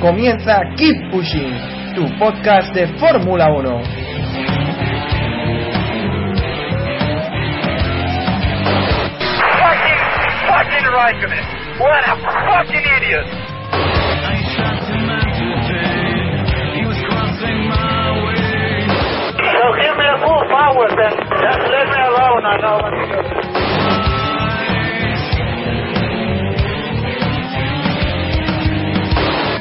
Comienza Keep Pushing, tu podcast de Fórmula 1. Fucking, fucking Raikkonen. What a fucking idiot. So give me a full power then. Just let me alone, I know what to do.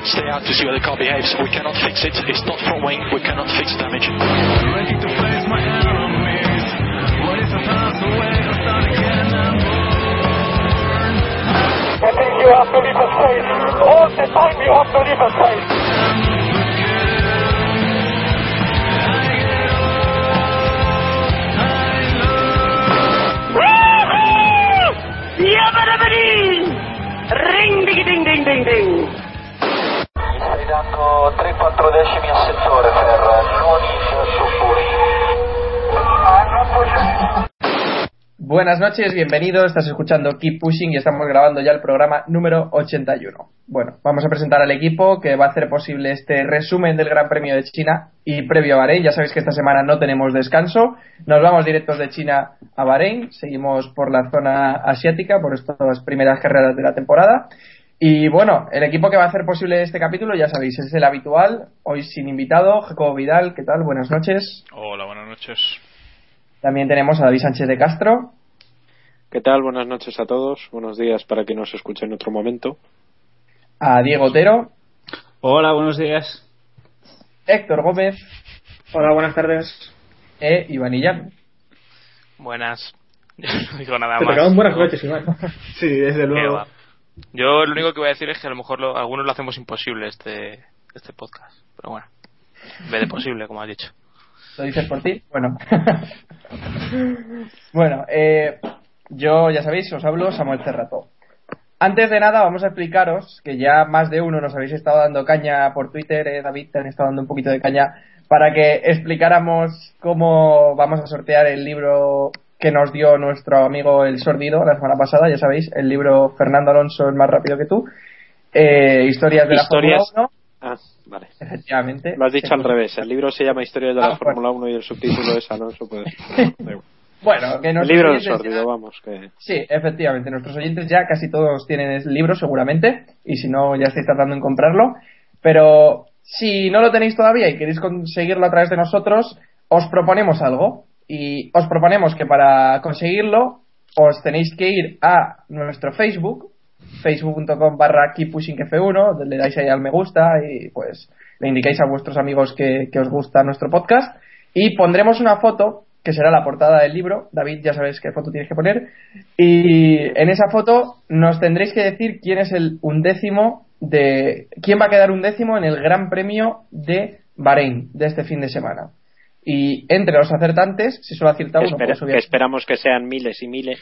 Stay out to see how the car behaves. We cannot fix it. It's not front wing. We cannot fix damage. I think you have to leave a space. All the time you have to leave a space. Ring ding ding ding ding ding. Stai dando 3-4 decimi al settore, non in Buenas noches, bienvenidos. Estás escuchando Keep Pushing y estamos grabando ya el programa número 81. Bueno, vamos a presentar al equipo que va a hacer posible este resumen del Gran Premio de China y previo a Bahrein. Ya sabéis que esta semana no tenemos descanso. Nos vamos directos de China a Bahrein. Seguimos por la zona asiática, por estas primeras carreras de la temporada. Y bueno, el equipo que va a hacer posible este capítulo, ya sabéis, es el habitual. Hoy sin invitado, Jacobo Vidal, ¿qué tal? Buenas noches. Hola, buenas noches. También tenemos a David Sánchez de Castro. ¿Qué tal? Buenas noches a todos. Buenos días para que nos escuche en otro momento. a Diego Otero, Hola, buenos días. Héctor Gómez Hola, buenas tardes. e Iván Illán. Buenas. Yo no digo nada Te más. buenas noches, Iván. sí, desde luego. Yo lo único que voy a decir es que a lo mejor lo- algunos lo hacemos imposible este, este podcast. Pero bueno, en de posible, como has dicho. ¿Lo dices por ti? Bueno. bueno, eh, yo ya sabéis, os hablo Samuel Cerrato. Antes de nada, vamos a explicaros que ya más de uno nos habéis estado dando caña por Twitter, eh, David, te han estado dando un poquito de caña para que explicáramos cómo vamos a sortear el libro que nos dio nuestro amigo el sordido la semana pasada, ya sabéis, el libro Fernando Alonso es más rápido que tú, eh, historias de Historias- la Fórmula 1, Ah, vale. efectivamente. Lo has dicho al revés. El libro se llama Historias de la Ah, Fórmula 1 y el subtítulo es Alonso. Pues. Bueno, que nuestros libro del oyentes ya- sordido, vamos. Que... Sí, efectivamente. Nuestros oyentes ya casi todos tienen el libro, seguramente. Y si no, ya estáis tratando en comprarlo. Pero si no lo tenéis todavía y queréis conseguirlo a través de nosotros, os proponemos algo. Y os proponemos que para conseguirlo, os tenéis que ir a nuestro Facebook, facebook.com barra keeppushingf1, le dais ahí al me gusta y pues le indicáis a vuestros amigos que, os gusta nuestro podcast. Y pondremos una foto que será la portada del libro. David, ya sabes qué foto tienes que poner. Y en esa foto nos tendréis que decir quién es el undécimo de. quién va a quedar undécimo en el Gran Premio de Bahrein de este fin de semana. Y entre los acertantes, si solo acierta uno, espera- pues que esperamos que sean miles y miles.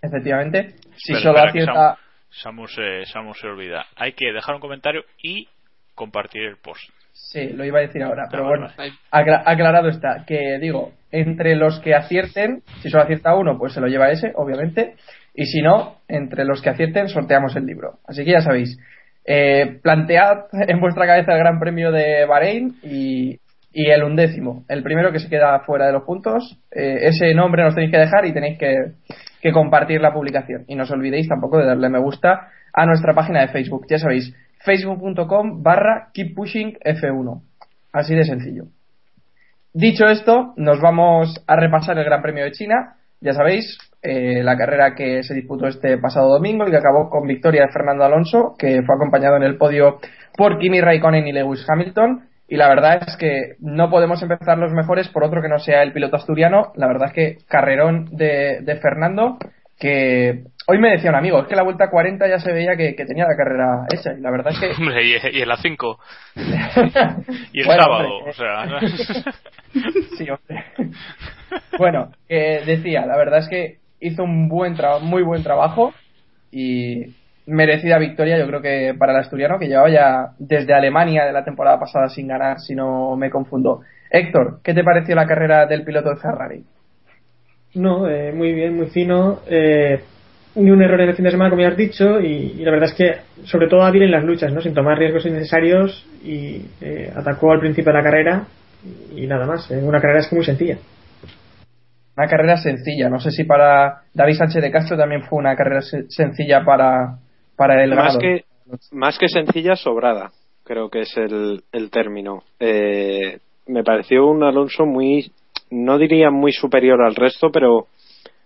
efectivamente, si Pero solo espera, acierta. Samu, Samu se, Samu se olvida. Hay que dejar un comentario y compartir el post. Sí, lo iba a decir ahora, pero Ah, bueno, vale. acla- aclarado está. Que digo, entre los que acierten, si solo acierta uno, pues se lo lleva ese, obviamente. Y si no, entre los que acierten, sorteamos el libro. Así que ya sabéis, eh, plantead en vuestra cabeza el Gran Premio de Bahrein y, y el undécimo. El primero que se queda fuera de los puntos, eh, ese nombre nos tenéis que dejar y tenéis que, compartir la publicación. Y no os olvidéis tampoco de darle me gusta a nuestra página de Facebook. Ya sabéis, facebook.com barra keeppushingf1. Así de sencillo. Dicho esto, nos vamos a repasar el Gran Premio de China. Ya sabéis, eh, la carrera que se disputó este pasado domingo y que acabó con victoria de Fernando Alonso, que fue acompañado en el podio por Kimi Raikkonen y Lewis Hamilton. Y la verdad es que no podemos empezar los mejores por otro que no sea el piloto asturiano. La verdad es que carrerón de, de Fernando, que Hoy me decía un amigo, es que la vuelta 40 ya se veía que, que tenía la carrera hecha, y la verdad es que... Hombre, y, y en la 5. y el Bueno, sábado, hombre, o sea... sí, hombre. bueno, eh, decía, la verdad es que hizo un buen trabajo, muy buen trabajo y merecida victoria, yo creo que para el asturiano, que llevaba ya desde Alemania de la temporada pasada sin ganar, si no me confundo. Héctor, ¿qué te pareció la carrera del piloto de Ferrari? No, eh, muy bien, muy fino. Eh, ni un error en el fin de semana, como ya has dicho, y, y la verdad es que, sobre todo, hábil en las luchas, ¿no? sin tomar riesgos innecesarios y eh, atacó al principio de la carrera y nada más. Eh, una carrera es que muy sencilla. Una carrera sencilla, no sé si para David Sánchez de Castro también fue una carrera se- sencilla para, para el más que más que sencilla sobrada creo que es el, el término. Eh, me pareció un Alonso muy no diría muy superior al resto pero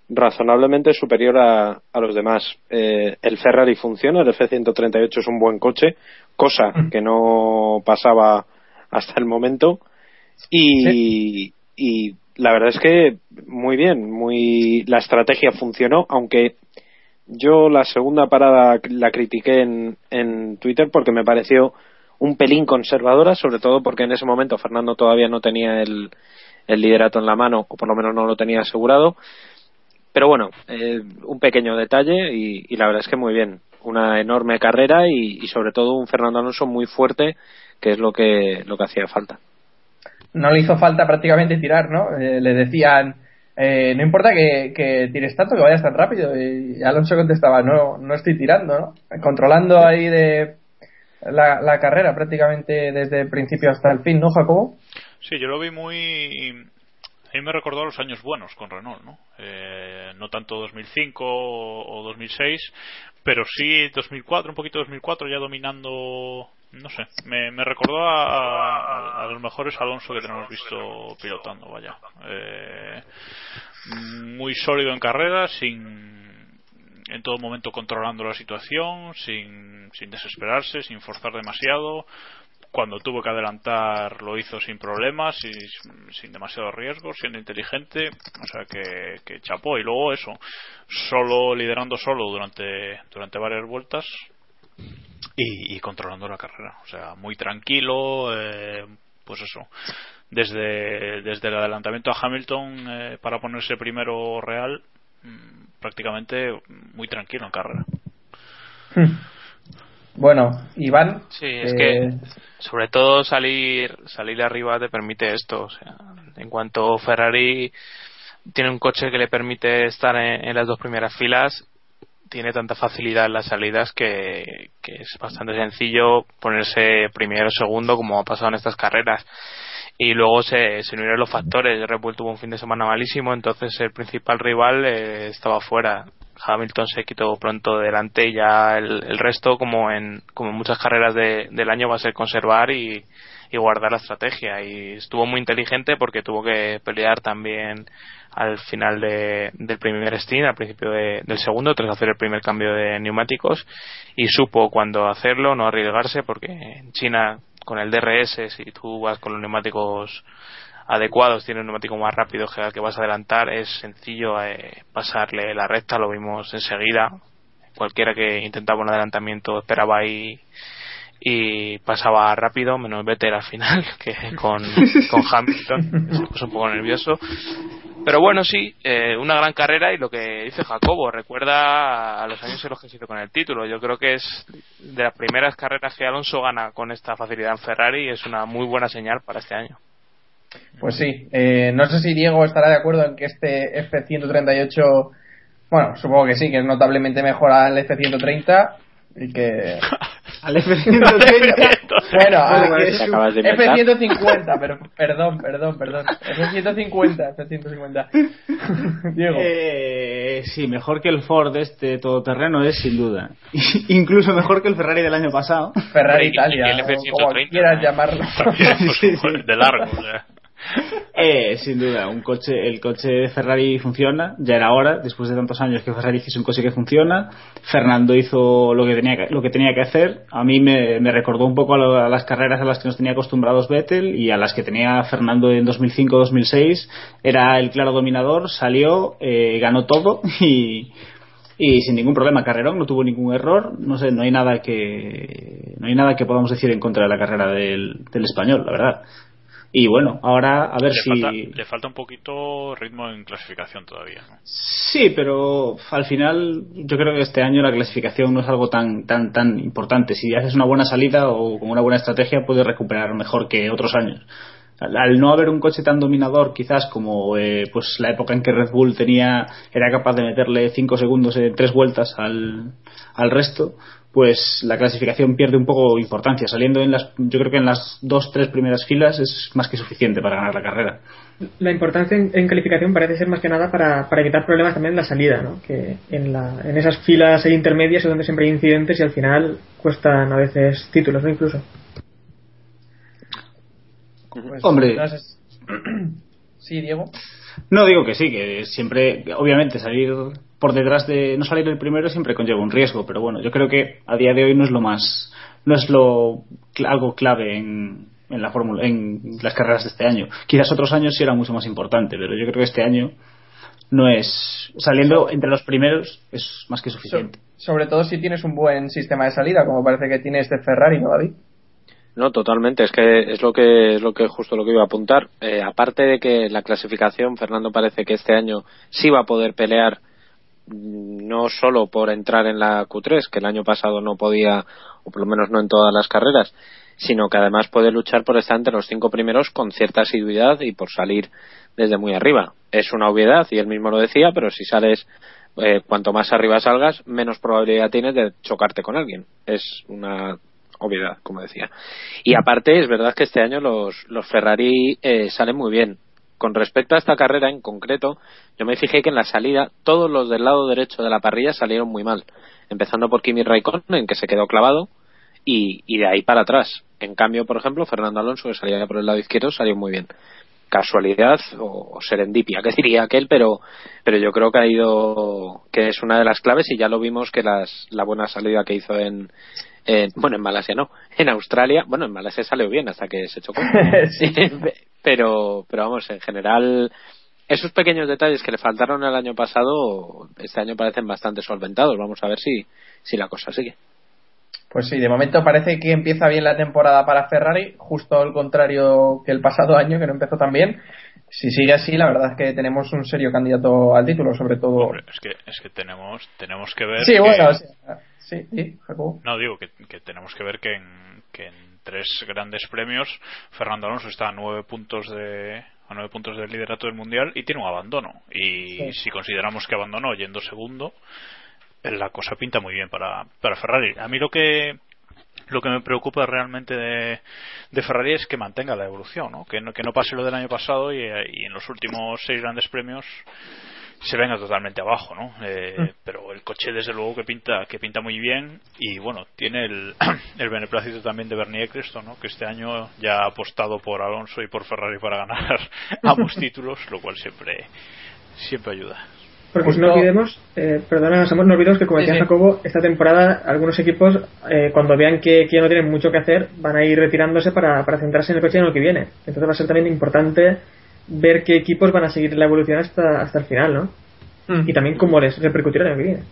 razonablemente superior a, a los demás. Eh, el Ferrari funciona el F138 es un buen coche cosa que no pasaba hasta el momento. Y, y la verdad es que muy bien muy la estrategia funcionó aunque yo la segunda parada la critiqué en, en Twitter porque me pareció un pelín conservadora, sobre todo porque en ese momento Fernando todavía no tenía el, el liderato en la mano, o por lo menos no lo tenía asegurado. Pero bueno, eh, un pequeño detalle y, la verdad es que muy bien. Una enorme carrera y, y sobre todo un Fernando Alonso muy fuerte, que es lo que, lo que hacía falta. no le hizo falta prácticamente tirar, ¿no? Eh, le decían, eh, no importa que, que tires tanto, que vayas tan rápido. Y Alonso contestaba, no, no estoy tirando, ¿no? Controlando ahí de la, carrera prácticamente desde el principio hasta el fin, ¿no, Jacobo? Sí, yo lo vi muy. A mí me recordó a los años buenos con Renault, ¿no? Eh, no tanto 2005 o o 2006, pero sí 2004, un poquito 2004, ya dominando. No sé, me, me recordó a, a- a los mejores Alonso que tenemos visto pilotando, vaya. Eh, muy sólido en carrera, sin. En todo momento controlando la situación, sin, sin desesperarse, sin forzar demasiado, cuando tuvo que adelantar lo hizo sin problemas y sin demasiado riesgo, siendo inteligente, o sea que, que chapó y luego eso, solo liderando solo durante durante varias vueltas y, y controlando la carrera, o sea muy tranquilo, eh, pues eso, desde desde el adelantamiento a Hamilton eh, para ponerse primero real, mm, prácticamente muy tranquilo en carrera. Bueno, Iván. Sí, es eh, que sobre todo salir salir arriba te permite esto. O sea, en cuanto Ferrari tiene un coche que le permite estar en, en las dos primeras filas, tiene tanta facilidad en las salidas que, que es bastante sencillo ponerse primero o segundo como ha pasado en estas carreras. Y luego se, se unieron los factores. Red Bull tuvo un fin de semana malísimo, entonces el principal rival eh, estaba fuera. Hamilton se quitó pronto delante y ya el, el resto, como en, como en muchas carreras de- del año, va a ser conservar y, y guardar la estrategia. Y estuvo muy inteligente porque tuvo que pelear también al final de- del primer stint, al principio de- del segundo, tras hacer el primer cambio de neumáticos. Y supo cuándo hacerlo, no arriesgarse, porque en China, con el DRS, si tú vas con los neumáticos adecuados, tiene un neumático más rápido que al que vas a adelantar, es sencillo eh, pasarle la recta, lo vimos enseguida. Cualquiera que intentaba un adelantamiento esperaba ahí y pasaba rápido, menos Vettel al final, que con, con Hamilton se puso un poco nervioso. Pero bueno, sí, eh, una gran carrera y lo que dice Jacobo, recuerda a los años en los que se hizo con el título. Yo creo que es de las primeras carreras que Alonso gana con esta facilidad en Ferrari y es una muy buena señal para este año. Pues sí, eh, no sé si Diego estará de acuerdo en que este F-138, bueno, supongo que sí, que es notablemente mejor al F-130 y que... Al F-130. bueno, al Bueno, que es Te acabas de inventar. F-150, pero perdón, perdón, perdón. F-150, F-150. Diego. Eh, sí, mejor que el Ford este todoterreno es sin duda. Incluso mejor que el Ferrari del año pasado. Ferrari Y- y Italia, el o F-130, como quieras llamarlo. También, pues, Sí, sí. de largo, o sea. Eh, sin duda, un coche, el coche de Ferrari funciona, ya era hora, después de tantos años que Ferrari hiciese un coche que funciona. Fernando hizo lo que tenía que, lo que, tenía que hacer. A mí me, recordó un poco a, lo- a las carreras a las que nos tenía acostumbrados Vettel y a las que tenía Fernando en 2005-2006. Era el claro dominador, salió, eh, ganó todo y, sin ningún problema. Carrerón no tuvo ningún error, no sé, no hay nada que no hay nada que podamos decir en contra de la carrera del español, la verdad. Y bueno, ahora a ver le si falta, le falta un poquito ritmo en clasificación todavía ¿no? Sí, pero al final yo creo que este año la clasificación no es algo tan tan tan importante. Si haces una buena salida o con una buena estrategia puedes recuperar mejor que otros años. Al, al no haber un coche tan dominador, quizás como eh, pues la época en que Red Bull tenía era capaz de meterle 5 segundos en tres vueltas al, al resto, pues la clasificación pierde un poco importancia. Saliendo en las, yo creo que en las dos tres primeras filas es más que suficiente para ganar la carrera. La importancia en, en calificación parece ser más que nada para, para evitar problemas también en la salida, ¿no? Que en, la, en esas filas intermedias es donde siempre hay incidentes y al final cuestan a veces títulos, ¿no? Incluso. Pues, Hombre. entonces- sí, Diego. No digo que sí, que siempre, obviamente, salir por detrás de. No salir el primero siempre conlleva un riesgo, pero bueno, yo creo que a día de hoy no es lo más. No es lo algo clave en, en la fórmula, en las carreras de este año. Quizás otros años sí era mucho más importante, pero yo creo que este año no es. Saliendo entre los primeros es más que suficiente. Sobre todo si tienes un buen sistema de salida, como parece que tiene este Ferrari, ¿no, David? No, totalmente. Es que es lo que es lo que justo lo que iba a apuntar. Eh, aparte de que la clasificación, Fernando parece que este año sí va a poder pelear no solo por entrar en la Q3, que el año pasado no podía, o por lo menos no en todas las carreras, sino que además puede luchar por estar entre los cinco primeros con cierta asiduidad y por salir desde muy arriba. Es una obviedad y él mismo lo decía, pero si sales eh, cuanto más arriba salgas, menos probabilidad tienes de chocarte con alguien. Es una obviedad, como decía. Y aparte, es verdad que este año los, los Ferrari eh, salen muy bien. Con respecto a esta carrera en concreto, yo me fijé que en la salida todos los del lado derecho de la parrilla salieron muy mal. Empezando por Kimi Raikkonen, que se quedó clavado, y, y de ahí para atrás. En cambio, por ejemplo, Fernando Alonso, que salía por el lado izquierdo, salió muy bien. Casualidad o, o serendipia, que diría aquel, pero, pero yo creo que ha ido, que es una de las claves y ya lo vimos que las, la buena salida que hizo en, en- bueno, en Malasia no, en Australia, bueno, en Malasia salió bien hasta que se chocó. Sí. pero, pero vamos, en general, esos pequeños detalles que le faltaron el año pasado, este año parecen bastante solventados. Vamos a ver si, si la cosa sigue. Pues sí, de momento parece que empieza bien la temporada para Ferrari, justo al contrario que el pasado año, que no empezó tan bien. Si sigue así, la verdad es que tenemos un serio candidato al título, sobre todo. Hombre, es que es que tenemos tenemos que ver Sí, que- bueno, sí, sí, Jacobo. no digo que, que tenemos que ver que en, que en tres grandes premios Fernando Alonso está a nueve puntos de a nueve puntos del liderato del mundial y tiene un abandono y Sí. si consideramos que abandonó yendo segundo la cosa pinta muy bien para, para Ferrari a mí lo que lo que me preocupa realmente de, de Ferrari es que mantenga la evolución, ¿no? Que, no, que no pase lo del año pasado y, y en los últimos seis grandes premios se venga totalmente abajo, ¿no? Eh, Mm. Pero el coche desde luego que pinta que pinta muy bien y bueno tiene el, el beneplácito también de Bernie Eccleston, ¿no? Que este año ya ha apostado por Alonso y por Ferrari para ganar ambos títulos, lo cual siempre siempre ayuda. Porque Justo- no olvidemos, eh, perdona, Samuel, no olvidemos que como Sí, decía sí. Jacobo, esta temporada algunos equipos, eh, cuando vean que, que ya no tienen mucho que hacer, van a ir retirándose para, para centrarse en el coche en el que viene. Entonces va a ser también importante ver qué equipos van a seguir la evolución hasta, hasta el final, ¿no? Mm. Y también cómo les repercutirá en el viene.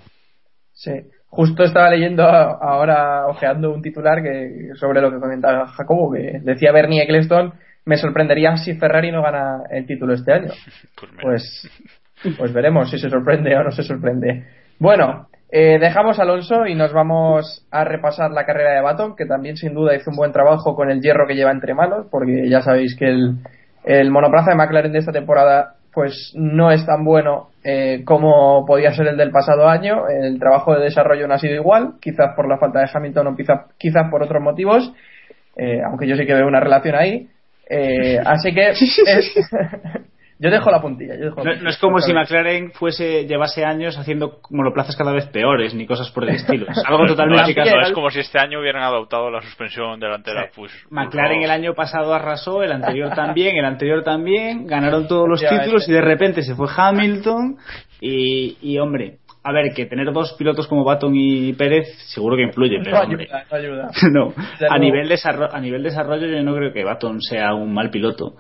Sí. Justo estaba leyendo ahora, ojeando un titular que sobre lo que comentaba Jacobo, que decía Bernie Eccleston, me sorprendería si Ferrari no gana el título este año. Pues, Pues, pues veremos si se sorprende o no se sorprende. Bueno, eh, dejamos a Alonso y nos vamos a repasar la carrera de Baton, que también sin duda hizo un buen trabajo con el hierro que lleva entre manos, porque ya sabéis que el, el monoplaza de McLaren de esta temporada pues no es tan bueno eh, como podía ser el del pasado año. El trabajo de desarrollo no ha sido igual, quizás por la falta de Hamilton o quizás, quizás por otros motivos, eh, aunque yo sí que veo una relación ahí. Eh, así que es- yo dejo la puntilla. Yo dejo la No, puntilla. no es como si McLaren fuese llevase años haciendo monoplazas cada vez peores ni cosas por el estilo. Es algo totalmente no casual. es como si este año hubieran adoptado la suspensión delantera. Pues, McLaren el año pasado arrasó, el anterior también, el anterior también, ganaron todos los títulos y de repente se fue Hamilton y, y, hombre, a ver, que tener dos pilotos como Baton y Pérez seguro que influye, pero No hombre, ayuda, no ayuda. no. Desde A nivel, desarrollo, a nivel desarrollo yo no creo que Baton sea un mal piloto.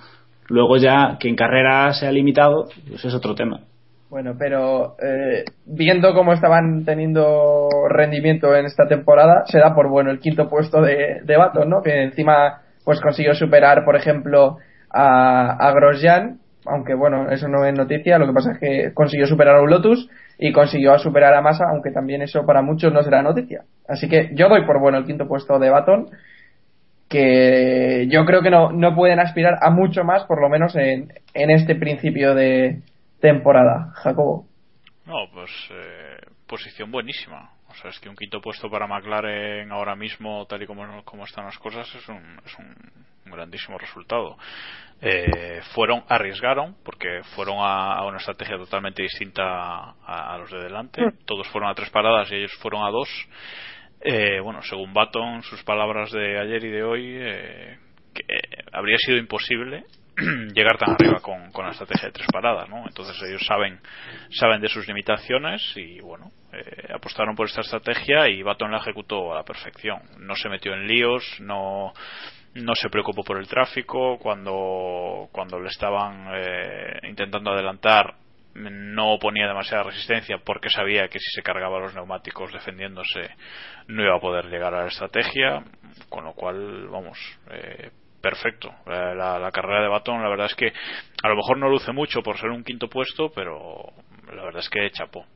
Luego ya que en carrera sea limitado, pues es otro tema. Bueno, pero eh, viendo cómo estaban teniendo rendimiento en esta temporada, se da por bueno el quinto puesto de, de Baton, ¿no? Que encima pues consiguió superar, por ejemplo, a, Grosjean, aunque bueno, eso no es noticia, lo que pasa es que consiguió superar a un Lotus y consiguió superar a Massa, aunque también eso para muchos no será noticia. Así que yo doy por bueno el quinto puesto de Baton, que yo creo que no, no pueden aspirar a mucho más, por lo menos en, en este principio de temporada. Jacobo. No, pues eh, posición buenísima. O sea, es que un quinto puesto para McLaren ahora mismo, tal y como, como están las cosas, es un, es un, grandísimo resultado. Eh, fueron, arriesgaron, porque fueron a, a una estrategia totalmente distinta a, a, los de delante. Todos fueron a tres paradas y ellos fueron a dos. Eh, bueno, según Baton, sus palabras de ayer y de hoy, eh, que habría sido imposible llegar tan arriba con, con la estrategia de tres paradas, ¿no? Entonces ellos saben saben de sus limitaciones y bueno eh, apostaron por esta estrategia y Baton la ejecutó a la perfección. No se metió en líos, no no se preocupó por el tráfico cuando cuando le estaban eh, intentando adelantar no ponía demasiada resistencia porque sabía que si se cargaba los neumáticos defendiéndose no iba a poder llegar a la estrategia con lo cual vamos eh, perfecto. La, la, la, carrera de Baton, la verdad es que a lo mejor no luce mucho por ser un quinto puesto, pero la verdad es que chapó.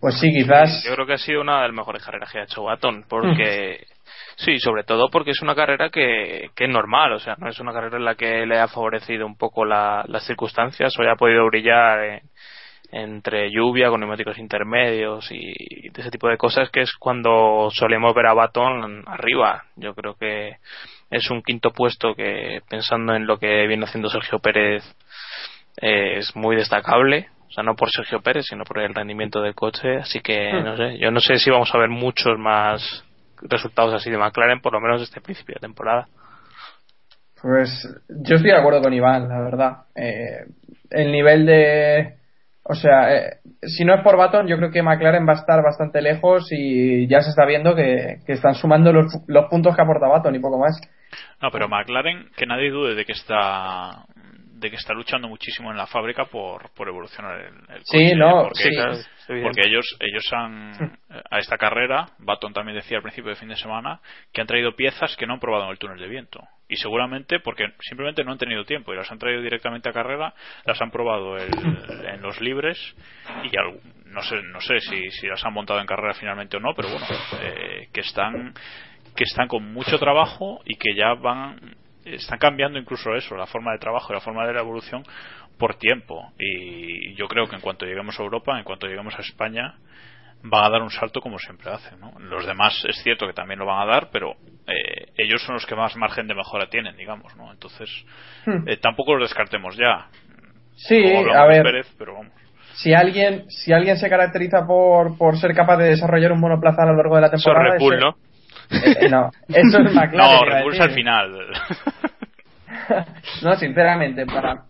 Pues sí, quizás. Yo creo que ha sido una de las mejores carreras que ha hecho Baton, porque. Sí, sobre todo porque es una carrera que, que es normal, o sea, no es una carrera en la que le ha favorecido un poco la, las circunstancias o haya podido brillar en, entre lluvia con neumáticos intermedios y de ese tipo de cosas que es cuando solemos ver a Baton arriba. Yo creo que es un quinto puesto que pensando en lo que viene haciendo Sergio Pérez eh, es muy destacable. O sea, no por Sergio Pérez, sino por el rendimiento del coche. Así que, no sé, yo no sé si vamos a ver muchos más resultados así de McLaren, por lo menos este principio de temporada. Pues yo estoy de acuerdo con Iván, la verdad. Eh, el nivel de, o sea, eh, si no es por Baton, yo creo que McLaren va a estar bastante lejos y ya se está viendo que, que están sumando los, los, puntos que aporta Baton y poco más. No, pero McLaren, que nadie dude de que está de que está luchando muchísimo en la fábrica por, por evolucionar el, el coche, sí, no, porque, sí, porque ellos ellos han a esta carrera Baton también decía al principio de fin de semana que han traído piezas que no han probado en el túnel de viento. Y seguramente porque simplemente no han tenido tiempo y las han traído directamente a carrera las han probado el, en los libres y algo, no sé no sé si, si las han montado en carrera finalmente o no pero bueno eh, que están que están con mucho trabajo y que ya van están cambiando incluso eso, la forma de trabajo y la forma de la evolución por tiempo. Y yo creo que en cuanto lleguemos a Europa, en cuanto lleguemos a España, van a dar un salto como siempre hacen. ¿no? Los demás es cierto que también lo van a dar, pero eh, ellos son los que más margen de mejora tienen, digamos. ¿no? Entonces, hmm. eh, tampoco los descartemos ya. Sí, a ver. Pérez, pero vamos. Si alguien, si alguien se caracteriza por, por ser capaz de desarrollar un monoplaza a lo largo de la temporada. Eso es ¿no? Eh, no, eso es McLaren. No, Red Bull al final. no, sinceramente, para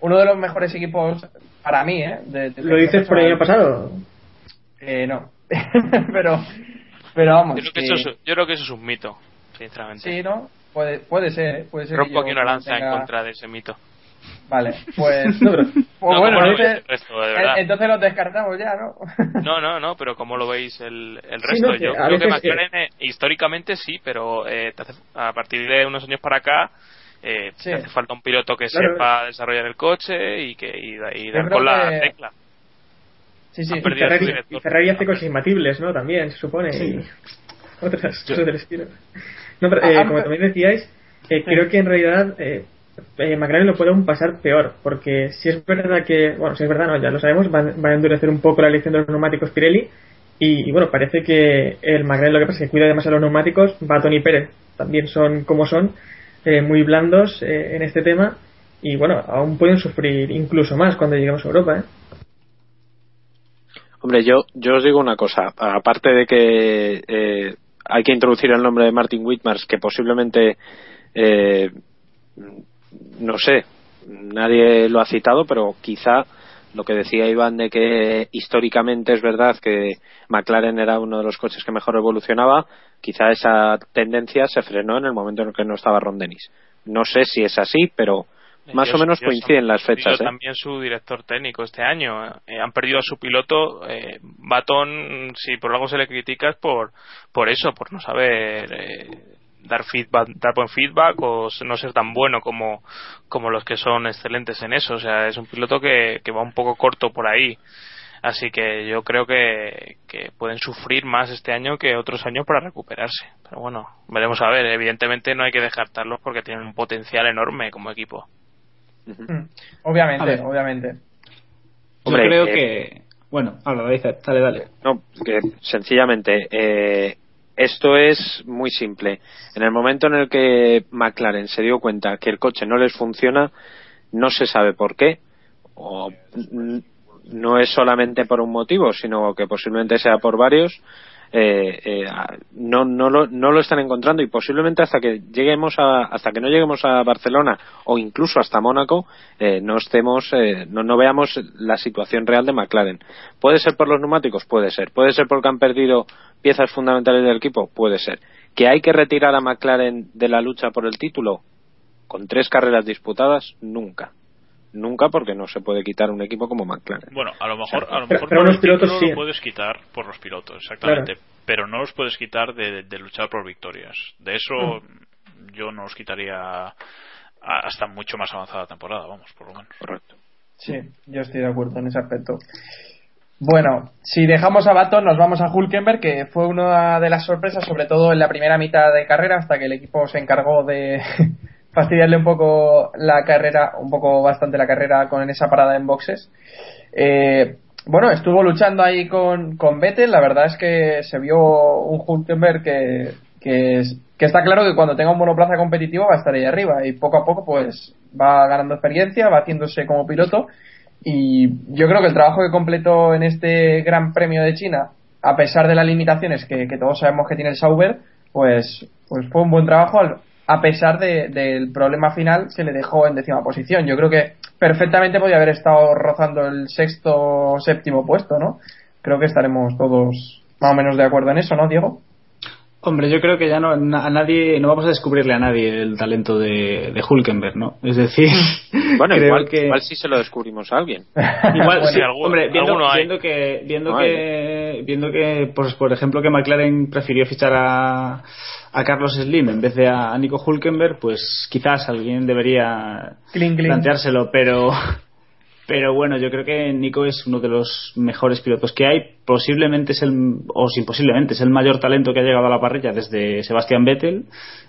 uno de los mejores equipos para mí, ¿eh? De, de ¿Lo dices por el año pasado? Eh, no. pero, pero vamos. Yo creo, que que... Eso es, yo creo que eso es un mito, sinceramente. Sí, ¿no? Puede, puede ser, ¿eh? puede ser. Rompo aquí una lanza tenga... en contra de ese mito. Vale, pues. no, pero, pues no, bueno, no entonces, resto, entonces los descartamos ya, ¿no? no, no, no, pero ¿cómo lo veis el, el resto? Sí, no, Yo creo que McLaren que... históricamente sí, pero eh, a partir de unos años para acá eh, sí. hace falta un piloto que claro, sepa desarrollar el coche y que y, y dar con la que... tecla. Sí, sí, y Ferrari, y Ferrari, hace cosas imbatibles, ¿no? También, se supone. Sí. Y otras cosas del estilo. No, pero eh, como también decíais, eh, creo que en realidad eh, eh, McLaren lo puede aún pasar peor, porque si es verdad que, bueno, si es verdad, no, ya lo sabemos, van, a endurecer un poco la elección de los neumáticos Pirelli, y, bueno, parece que el McLaren lo que pasa es que cuida demasiado los neumáticos, Baton y Pérez también son como son, eh, muy blandos eh, en este tema, y bueno, aún pueden sufrir incluso más cuando lleguemos a Europa, ¿eh? Hombre, yo, yo os digo una cosa, aparte de que eh, hay que introducir el nombre de Martin Whitmars, que posiblemente eh, no sé, nadie lo ha citado, pero quizá lo que decía Iván de que históricamente es verdad que McLaren era uno de los coches que mejor evolucionaba, quizá esa tendencia se frenó en el momento en el que no estaba Ron Dennis. No sé si es así, pero Más Ellos- o menos coinciden las fechas, ¿eh? También su director técnico este año. Eh, han perdido a su piloto. Eh, Baton, si por algo se le critica es por, por eso, por no saber eh, dar feedback, dar buen feedback o no ser tan bueno como, como los que son excelentes en eso. O sea, es un piloto que, que va un poco corto por ahí. Así que yo creo que, que pueden sufrir más este año que otros años para recuperarse. Pero bueno, veremos a ver. Evidentemente no hay que descartarlos porque tienen un potencial enorme como equipo. Mm, Obviamente, obviamente. Hombre, Yo creo eh, que. Bueno, habla, dale, dale. No, que sencillamente, eh, esto es muy simple. En el momento en el que McLaren se dio cuenta que el coche no les funciona, no se sabe por qué, o no es solamente por un motivo, sino que posiblemente sea por varios. Eh, eh, no, no, lo, no lo están encontrando y posiblemente hasta que lleguemos hasta que no lleguemos a Barcelona o incluso hasta Mónaco eh, no estemos eh, no, no veamos la situación real de McLaren. Puede ser por los neumáticos puede ser. Puede ser porque han perdido piezas fundamentales del equipo puede ser. Que hay que retirar a McLaren de la lucha por el título con tres carreras disputadas nunca nunca porque no se puede quitar un equipo como McLaren Bueno, a lo mejor, a lo mejor por los pilotos sí. lo puedes quitar por los pilotos, exactamente. Pero no los puedes quitar de, de luchar por victorias. De eso Mm. yo no los quitaría hasta mucho más avanzada la temporada, vamos, por lo menos. correcto Sí, yo estoy de acuerdo en ese aspecto. Bueno, si dejamos a Baton, nos vamos a Hulkenberg, que fue una de las sorpresas, sobre todo en la primera mitad de carrera, hasta que el equipo se encargó de fastidiarle un poco la carrera, un poco bastante la carrera con esa parada en boxes. Eh, bueno, estuvo luchando ahí con, con Vettel, la verdad es que se vio un Hulkenberg que, que, que está claro que cuando tenga un monoplaza competitivo va a estar ahí arriba y poco a poco pues va ganando experiencia, va haciéndose como piloto y yo creo que el trabajo que completó en este Gran Premio de China, a pesar de las limitaciones que, que todos sabemos que tiene el Sauber, pues, pues fue un buen trabajo al- a pesar de- del problema final que le dejó en décima posición. Yo creo que perfectamente podía haber estado rozando el sexto o séptimo puesto, ¿no? Creo que estaremos todos más o menos de acuerdo en eso, ¿no, Diego? Hombre, yo creo que ya no, na- a nadie, no vamos a descubrirle a nadie el talento de, de Hulkenberg, ¿no? Es decir, bueno creo igual, que igual sí se lo descubrimos a alguien igual Bueno, sí, alguno- hombre, viendo, alguno hay. viendo que viendo No hay. que viendo que pues por ejemplo que McLaren prefirió fichar a, a Carlos Slim en vez de a, Nico Hulkenberg, pues quizás alguien debería clean. planteárselo, pero pero bueno, yo creo que Nico es uno de los mejores pilotos que hay. Posiblemente es el, o sin posiblemente, es el mayor talento que ha llegado a la parrilla desde Sebastian Vettel.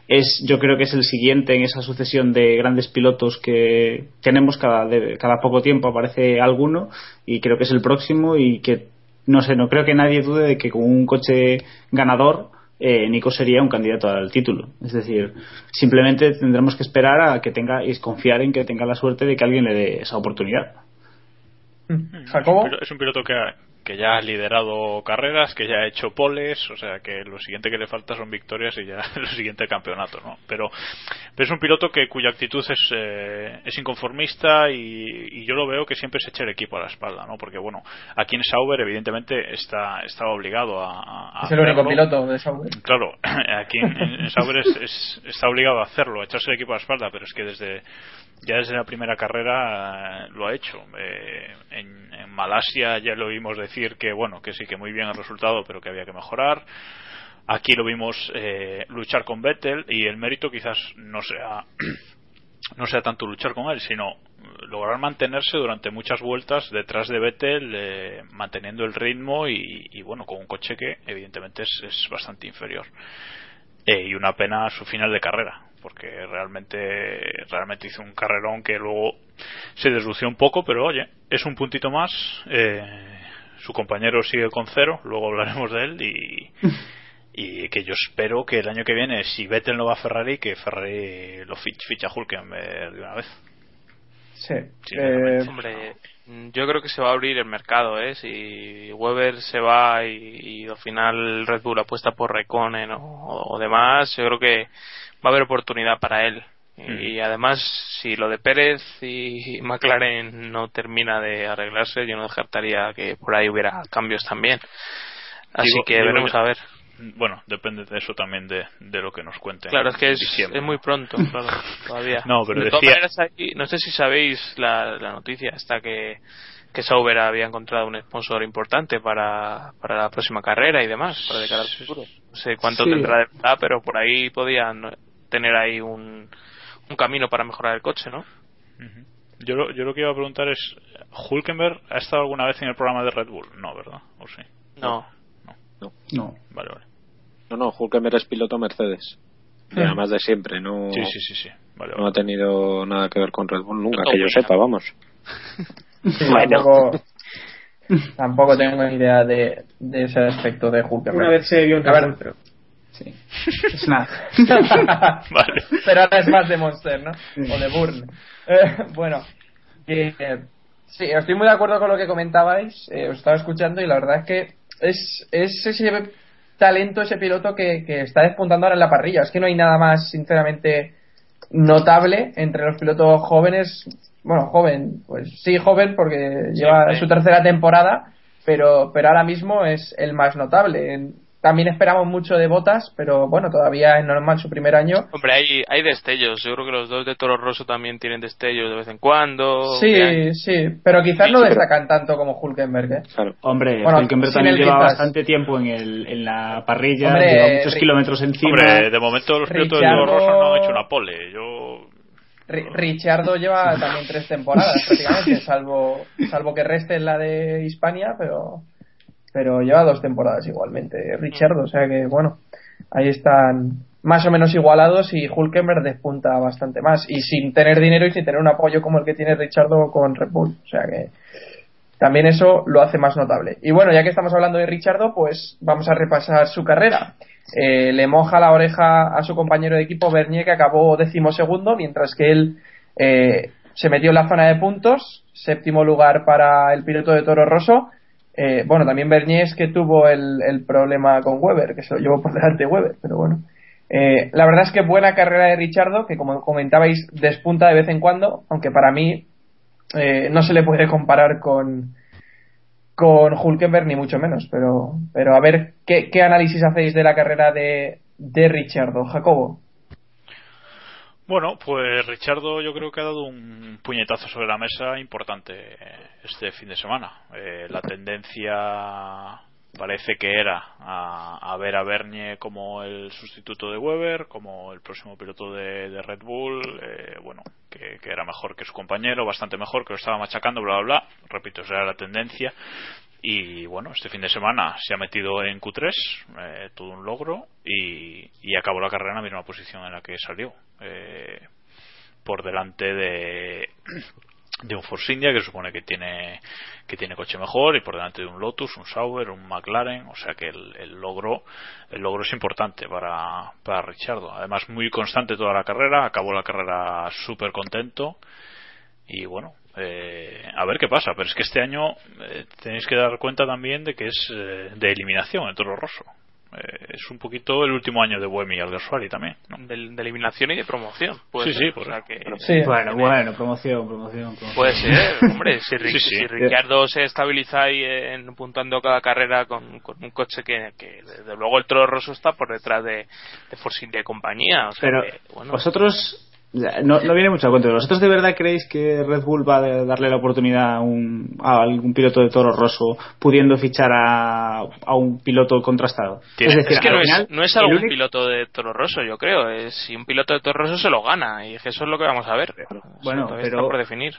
Es, yo creo que es el siguiente en esa sucesión de grandes pilotos que tenemos cada, de- cada poco tiempo aparece alguno y creo que es el próximo y que no sé, no creo que nadie dude de que con un coche ganador eh, Nico sería un candidato al título. Es decir, simplemente tendremos que esperar a que tenga y confiar en que tenga la suerte de que alguien le dé esa oportunidad. Jacobo. Es un piloto que, ha- que ya ha liderado carreras, que ya ha hecho poles, o sea que lo siguiente que le falta son victorias y ya el siguiente campeonato, ¿no? Pero, pero es un piloto que cuya actitud es, eh, es inconformista y, y yo lo veo que siempre se echa el equipo a la espalda, ¿no? Porque bueno, aquí en Sauber evidentemente está, estaba obligado a, a Es el único piloto de Sauber. Claro, aquí en, en Sauber es- es- está obligado a hacerlo, a echarse el equipo a la espalda, pero es que desde ya desde la primera carrera eh, lo ha hecho. Eh, en, Malasia ya lo vimos decir que bueno, que sí que muy bien el resultado, pero que había que mejorar. Aquí lo vimos eh, luchar con Vettel y el mérito quizás no sea no sea tanto luchar con él, sino lograr mantenerse durante muchas vueltas detrás de Vettel, eh, manteniendo el ritmo y, y, bueno, con un coche que evidentemente es, es bastante inferior. Eh, y una pena su final de carrera, porque realmente, realmente hizo un carrerón que luego se deslució un poco, pero oye, es un puntito más. eh, su compañero sigue con cero, luego hablaremos de él y, y que yo espero que el año que viene, si Vettel no va a Ferrari, que Ferrari lo fich- ficha a Hulkenberg de una vez. Sí. Sí, Eh, Hombre, yo creo que se va a abrir el mercado, ¿eh? Si Weber se va y, y al final Red Bull apuesta por Reconen o, o demás, yo creo que va a haber oportunidad para él. Y, además, si lo de Pérez y McLaren no termina de arreglarse, yo no descartaría que por ahí hubiera cambios también. Así Digo- que digo veremos a ver. bueno, depende de eso también de, de lo que nos cuenten. Claro, es que es, es muy pronto, claro, todavía. No, pero de decía- maneras, no sé si sabéis la, la noticia, está que, que Sauber había encontrado un sponsor importante para, para la próxima carrera y demás, para de cara al futuro. No sé cuánto Sí. tendrá de verdad, pero por ahí podían tener ahí un, un camino para mejorar el coche, ¿no? Yo lo, yo lo que iba a preguntar es, ¿Hulkenberg ha estado alguna vez en el programa de Red Bull? No, ¿verdad? ¿O sí? No. No. Vale, vale. No, no, Hulkenberg es piloto Mercedes. Y además de siempre, no, Sí, sí, sí, sí. Vale, no ha tenido nada que ver con Red Bull nunca, No, que yo sepa, vamos. Sí, Bueno. tampoco, tampoco tengo ni idea de, de ese aspecto de Hulkenberg. Una vez se vio en. Red Bull, pero Sí. Es nada. Vale. Pero ahora es más de Monster, ¿no? O de Burn. Eh, bueno, que, eh, sí, estoy muy de acuerdo con lo que comentabais. eh, os estaba escuchando y la verdad es que es, es ese talento, ese piloto que, que está despuntando ahora en la parrilla. Es que no hay nada más, sinceramente, notable entre los pilotos jóvenes. Bueno, joven, pues sí, joven porque lleva su tercera temporada, pero, pero ahora mismo es el más notable. En- También esperamos mucho de Botas, pero bueno, todavía es normal su primer año. Hombre, hay, hay destellos. Yo creo que los dos de Toro Rosso también tienen destellos de vez en cuando. Sí, sí, pero quizás Sí, no sí, destacan tanto como Hulkenberg. ¿eh? Hombre, Bueno, Hulkenberg también lleva bastante tiempo en, el, en la parrilla, Hombre, lleva muchos kilómetros encima. Hombre, de momento los pilotos de Toro Rosso no han hecho una pole. Yo... Ri- Richardo lleva también tres temporadas prácticamente, salvo, salvo que reste en la de Hispania, pero, pero lleva dos temporadas igualmente. Richardo, o sea que bueno, ahí están más o menos igualados y Hulkenberg despunta bastante más y sin tener dinero y sin tener un apoyo como el que tiene Richardo con Red Bull, o sea que también eso lo hace más notable. Y bueno, ya que estamos hablando de Richardo, pues vamos a repasar su carrera. Eh, le moja la oreja a su compañero de equipo Bernier, que acabó decimosegundo, mientras que él eh, se metió en la zona de puntos, séptimo lugar para el piloto de Toro Rosso. Eh, bueno, también Bernier es que tuvo el, el problema con Weber, que se lo llevó por delante Weber, pero bueno. Eh, la verdad es que buena carrera de Richardo, que como comentabais, despunta de vez en cuando, aunque para mí eh, no se le puede comparar con, con Hulkenberg ni mucho menos, pero, pero a ver qué, qué análisis hacéis de la carrera de, de Richardo, Jacobo. Bueno, pues Richardo yo creo que ha dado un puñetazo sobre la mesa importante eh, este fin de semana. Eh, la tendencia parece que era a, a ver a Bernie como el sustituto de Weber, como el próximo piloto de, de Red Bull, eh, bueno, que, que era mejor que su compañero, bastante mejor, que lo estaba machacando, bla, bla, bla. Repito, esa era la tendencia. Y bueno, este fin de semana se ha metido en Q3, eh, todo un logro, y, y acabó la carrera en la misma posición en la que salió. Eh, por delante de, de un Force India que supone que tiene que tiene coche mejor y por delante de un Lotus, un Sauber, un McLaren, o sea que el, logro el logro es importante para para Richardo. Además muy constante toda la carrera, acabó la carrera súper contento y bueno eh, a ver qué pasa, pero es que este año eh, tenéis que dar cuenta también de que es eh, de eliminación el Toro Rosso. Eh, es un poquito el último año de Buemi y Alguersuari también. ¿no? De, de eliminación y de promoción. puede Sí, ser. sí, por O sea eso. que- Sí. Bueno, bueno, promoción, promoción. promoción. Puede ser, hombre, si, Sí, sí. si Ricciardo se estabiliza ahí en, puntando cada carrera con, con un coche que, que, desde luego el Toro Rosso está por detrás de, de Force India y compañía. O sea Pero que, bueno, vosotros no, no viene mucho a cuento. ¿Vosotros de verdad creéis que Red Bull va a darle la oportunidad a, un, a algún piloto de Toro Rosso pudiendo fichar a, a un piloto contrastado? Tiene- es decir, es que no final, es, no es algún único- piloto de Toro Rosso, yo creo. Es, si un piloto de Toro Rosso se lo gana, y eso es lo que vamos a ver. Bueno, pero- por definir.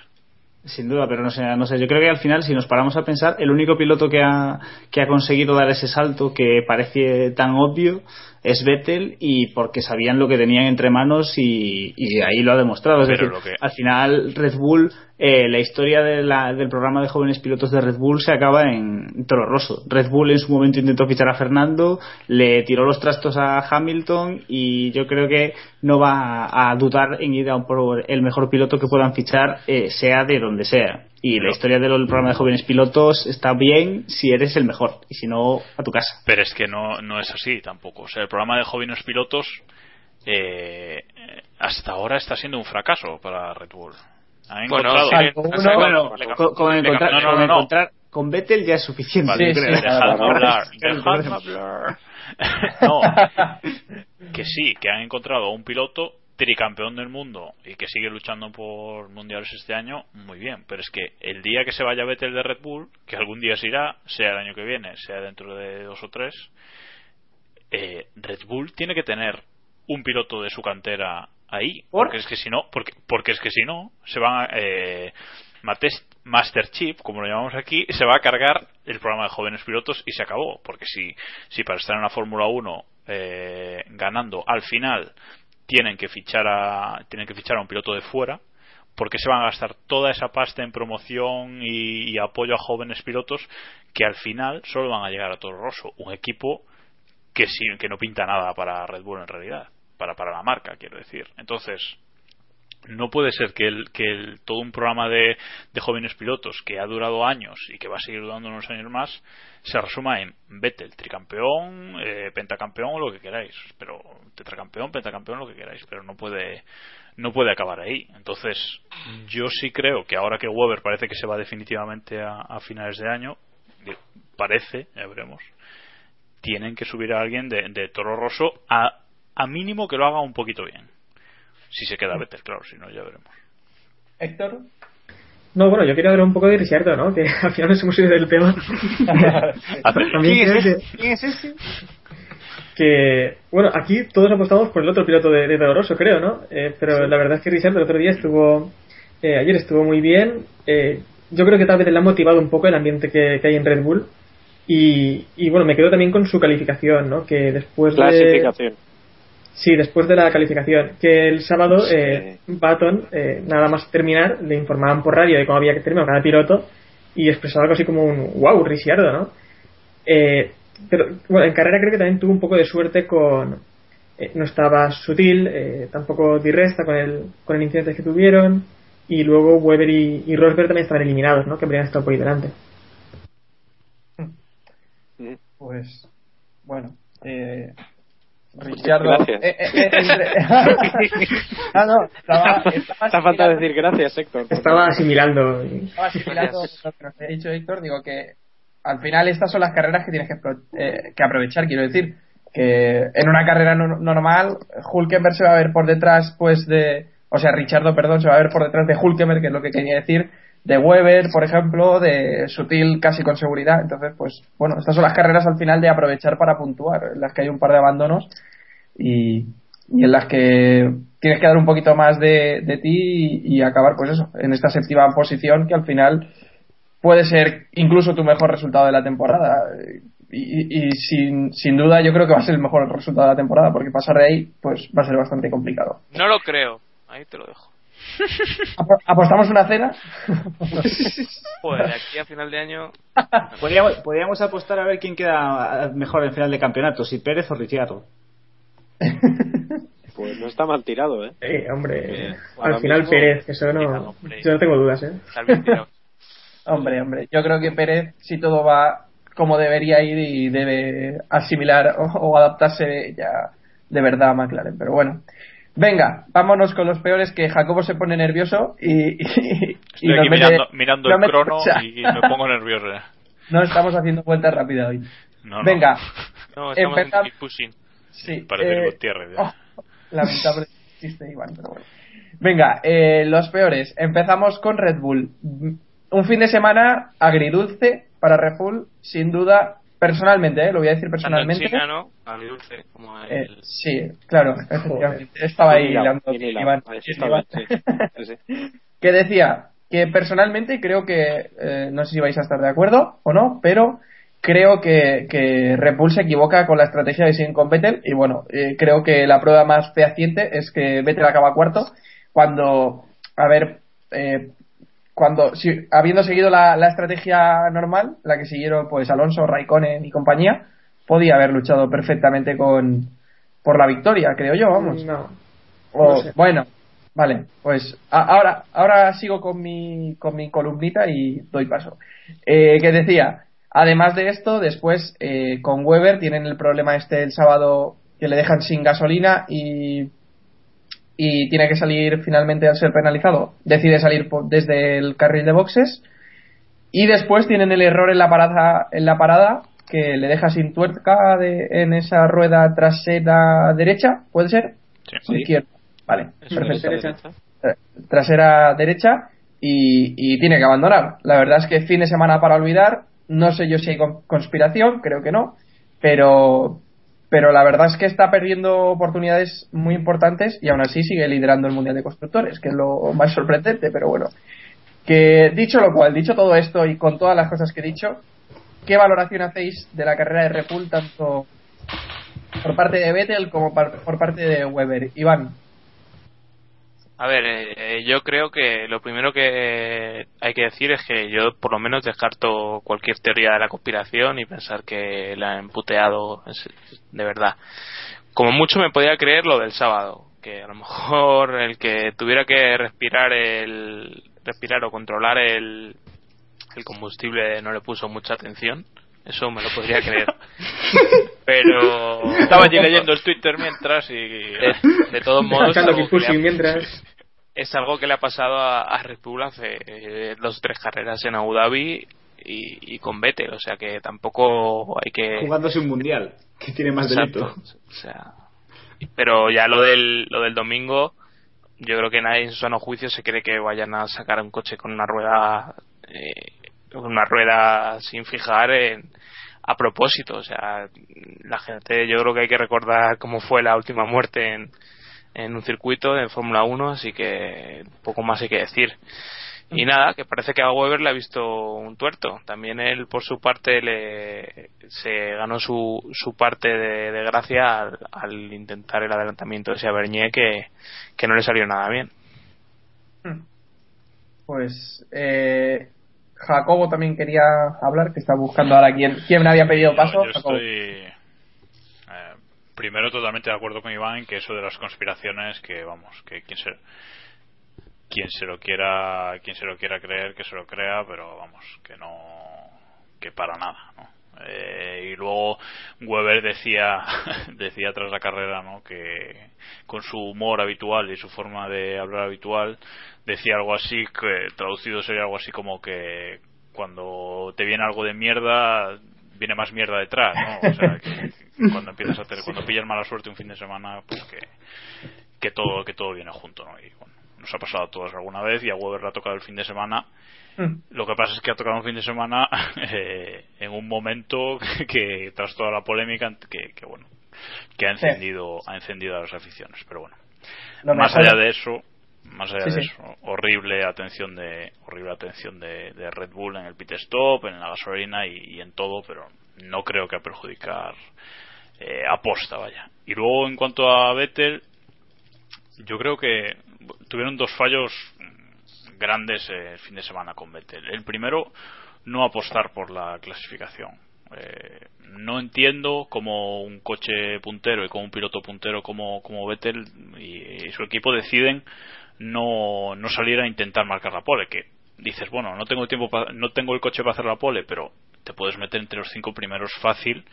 Sin duda, pero no sé, no sé. Yo creo que al final, si nos paramos a pensar, el único piloto que ha, que ha conseguido dar ese salto que parece tan obvio es Vettel y porque sabían lo que tenían entre manos y, y ahí lo ha demostrado. Es Pero decir, que- al final Red Bull, eh, la historia de la- del programa de jóvenes pilotos de Red Bull se acaba en Toro Rosso. Red Bull en su momento intentó fichar a Fernando, le tiró los trastos a Hamilton y yo creo que no va a, a dudar en ir a por el mejor piloto que puedan fichar, eh, sea de donde sea. Y la historia del programa de jóvenes pilotos está bien si eres el mejor y si no, a tu casa. Pero es que no, no es así tampoco. O sea, el programa de jóvenes pilotos eh, hasta ahora está siendo un fracaso para Red Bull. Han Bueno, encontrado. Bueno, con, encontrar, con Vettel ya es suficiente. Vale, dejadme hablar, dejadme hablar. no, que sí, que han encontrado a un piloto tricampeón del mundo y que sigue luchando por mundiales este año, muy bien. Pero es que el día que se vaya Vettel de Red Bull, que algún día se irá, sea el año que viene, sea dentro de dos o tres, eh, Red Bull tiene que tener un piloto de su cantera ahí, porque es que si no, porque, porque es que si no, se van a, eh, Master Chip, como lo llamamos aquí, se va a cargar el programa de jóvenes pilotos y se acabó. Porque si, si para estar en la Fórmula 1 eh, ganando al final tienen que fichar a tienen que fichar a un piloto de fuera, porque se van a gastar toda esa pasta en promoción y, apoyo a jóvenes pilotos que al final solo van a llegar a Toro Rosso, un equipo que que no pinta nada para Red Bull en realidad, para para la marca quiero decir. Entonces no puede ser que, el, que el- todo un programa de, jóvenes pilotos que ha durado años y que va a seguir durando unos años más se resuma en Vettel, tricampeón, eh, pentacampeón o lo que queráis, pero tetracampeón, pentacampeón, lo que queráis, pero no puede no puede acabar ahí. Entonces, yo sí creo que ahora que Weber parece que se va definitivamente a, finales de año, parece, ya veremos, tienen que subir a alguien de, de Toro Rosso a, a mínimo que lo haga un poquito bien. Si se queda Vettel, claro, si no, ya veremos. Héctor. No, bueno, yo quería hablar un poco de Ricciardo, ¿no? Que al final nos hemos ido del tema. También ¿Quién es, que, ese? ¿Quién es ese? que, bueno, aquí todos apostamos por el otro piloto de, de Toro Rosso, creo, ¿no? Eh, pero la verdad es que Ricciardo el otro día estuvo, eh, ayer estuvo muy bien. Eh, yo creo que tal vez le ha motivado un poco el ambiente que, que hay en Red Bull. Y, y bueno, me quedo también con su calificación, ¿no? Que después de... Sí, después de la calificación. Que el sábado, eh, Baton, eh, nada más terminar, le informaban por radio de cómo había que terminar cada piloto y expresaba algo así como un wow, Ricciardo, ¿no? Eh, pero bueno, en carrera creo que también tuvo un poco de suerte con. eh, no estaba sutil, eh, tampoco Di Resta con el, con el incidente que tuvieron. Y luego Weber y, y Rosberg también estaban eliminados, ¿no? Que habrían estado por ahí delante. Pues, bueno, eh, Ricciardo. Gracias. eh, eh, eh, entre- ah, no, estaba, estaba ha falta decir gracias, Héctor. Estaba asimilando. Estaba asimilando lo que nos ha dicho Héctor, digo que al final estas son las carreras que tienes eh, que aprovechar, quiero decir, que en una carrera no- normal Hulkenberg se va a ver por detrás pues de, o sea, Richardo, perdón, se va a ver por detrás de Hulkenberg, que es lo que quería decir, de Weber, por ejemplo, de Sutil casi con seguridad, entonces pues bueno, estas son las carreras al final de aprovechar para puntuar, en las que hay un par de abandonos y, y en las que tienes que dar un poquito más de, de ti y, y acabar pues eso, en esta séptima posición que al final puede ser incluso tu mejor resultado de la temporada. Y, sin, sin duda yo creo que va a ser el mejor resultado de la temporada, porque pasar de ahí pues va a ser bastante complicado. No lo creo. Ahí te lo dejo. Apo- ¿Apostamos una cena? Joder, de aquí a final de año. Podríamos, podríamos apostar a ver quién queda mejor en final de campeonato, si Pérez o Ricciardo. Pues no está mal tirado, ¿eh? Eh, hombre, ahora al final mismo- Pérez, eso no. Yo no tengo dudas, ¿eh? hombre, hombre, yo creo que Pérez, si todo va como debería ir y debe asimilar o, o adaptarse ya de verdad a McLaren, pero bueno. Venga, vámonos con los peores que Jacobo se pone nervioso y, y, y Estoy nos aquí mete- mirando, mirando nos el crono y me pongo nervioso. ya. No estamos haciendo vueltas rápidas hoy. No, no. Venga, No, estamos Empezam- en keep pushing. Sí. Parece eh, Gutiérrez. oh, lamentable chiste, Iván, pero bueno. Venga, eh, los peores. Empezamos con Red Bull. Un fin de semana agridulce para Red Bull, sin duda. Personalmente, eh, lo voy a decir en personalmente. China, ¿no? Agridulce, como Eh, el... sí, claro, efectivamente. Estaba ahí hilando. Iván. Iván. sí. Sí, que decía que personalmente creo que, eh, no sé si vais a estar de acuerdo o no, pero creo que, que Red Bull se equivoca con la estrategia de siguen con Vettel y bueno, eh, creo que la prueba más fehaciente es que Vettel acaba cuarto cuando, a ver, eh, cuando, si, habiendo seguido la, la estrategia normal, la que siguieron pues Alonso, Raikkonen y compañía, podía haber luchado perfectamente con por la victoria, creo yo, vamos. No. O, No sé. Bueno, vale, pues a- ahora, ahora sigo con mi, con mi columnita y doy paso. Eh, que decía, además de esto, después eh, con Weber tienen el problema este el sábado que le dejan sin gasolina y, y tiene que salir finalmente al ser penalizado. Decide salir desde el carril de boxes Y después tienen el error en la parada, en la parada que le deja sin tuerca de, en esa rueda trasera derecha, ¿puede ser? Sí. Izquierda. Vale, perfecto. derecha. Tra- Trasera derecha y, y tiene que abandonar. La verdad es que fin de semana para olvidar. No sé yo si hay con- conspiración, creo que no. Pero, pero la verdad es que está perdiendo oportunidades muy importantes y aún así sigue liderando el Mundial de Constructores, que es lo más sorprendente, pero bueno. Que dicho lo cual, dicho todo esto y con todas las cosas que he dicho, ¿qué valoración hacéis de la carrera de Red Bull tanto por parte de Vettel como por parte de Weber? Iván. A ver, eh, yo creo que lo primero que hay que decir es que yo por lo menos descarto cualquier teoría de la conspiración y pensar que la han emputeado es- de verdad. Como mucho me podía creer lo del sábado, que a lo mejor el que tuviera que respirar el respirar o controlar el, el combustible no le puso mucha atención. Eso me lo podría creer. Pero Estaba allí leyendo el Twitter mientras y. de, de todos modos mientras. es algo que le ha pasado a, a Red Bull hace eh, dos o tres carreras en Abu Dhabi y, y con Vettel, o sea que tampoco hay que Jugándose un mundial, que tiene más Exacto. delito. o sea pero ya lo del lo del domingo yo creo que nadie en su sano juicio se cree que vayan a sacar un coche con una rueda eh, con una rueda sin fijar en- a propósito o sea la gente yo creo que hay que recordar cómo fue la última muerte en en un circuito de Fórmula 1, así que poco más hay que decir. Y nada, que parece que a Weber le ha visto un tuerto. También él, por su parte, le, se ganó su, su parte de, gracia al, al intentar el adelantamiento de ese Bernier que, que no le salió nada bien. Pues eh, Jacobo también quería hablar, que está buscando ahora quién, quién me había pedido paso. Yo Jacobo. estoy eh, primero totalmente de acuerdo con Iván que eso de las conspiraciones que vamos que quien se quien se lo quiera quien se lo quiera creer que se lo crea pero vamos que no que para nada ¿no? Eh, y luego Weber decía decía tras la carrera no que con su humor habitual y su forma de hablar habitual decía algo así que traducido sería algo así como que cuando te viene algo de mierda viene más mierda detrás no o sea que cuando empiezas a tener cuando pillas mala suerte un fin de semana pues que que todo que todo viene junto no y bueno nos ha pasado a todos alguna vez y a Weber le ha tocado el fin de semana. Mm. lo que pasa es que ha tocado un fin de semana eh, en un momento que, que, tras toda la polémica que, que bueno que ha encendido ha encendido a las aficiones pero bueno. Lo más allá de eso más allá Sí, de sí. eso horrible atención de horrible atención de, de Red Bull en el pit stop en la gasolina y, y en todo pero no creo que a perjudicar eh, aposta vaya y luego en cuanto a Vettel yo creo que tuvieron dos fallos grandes eh, el fin de semana con Vettel. El primero, no apostar por la clasificación. Eh, no entiendo cómo un coche puntero y como un piloto puntero como, como Vettel y, y su equipo deciden no, no salir a intentar marcar la pole. Que dices, bueno, no tengo tiempo, pa- no tengo el coche para hacer la pole, pero te puedes meter entre los cinco primeros fácil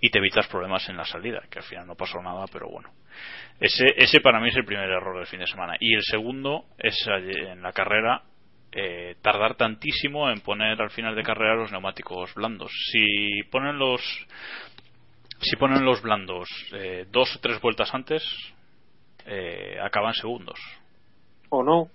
y te evitas problemas en la salida, que al final no pasó nada, pero bueno. Ese, ese para mí es el primer error del fin de semana. Y el segundo es ayer en la carrera eh, tardar tantísimo en poner al final de carrera los neumáticos blandos. Si ponen los si ponen los blandos eh, dos o tres vueltas antes, eh, acaban segundos. ¿O no?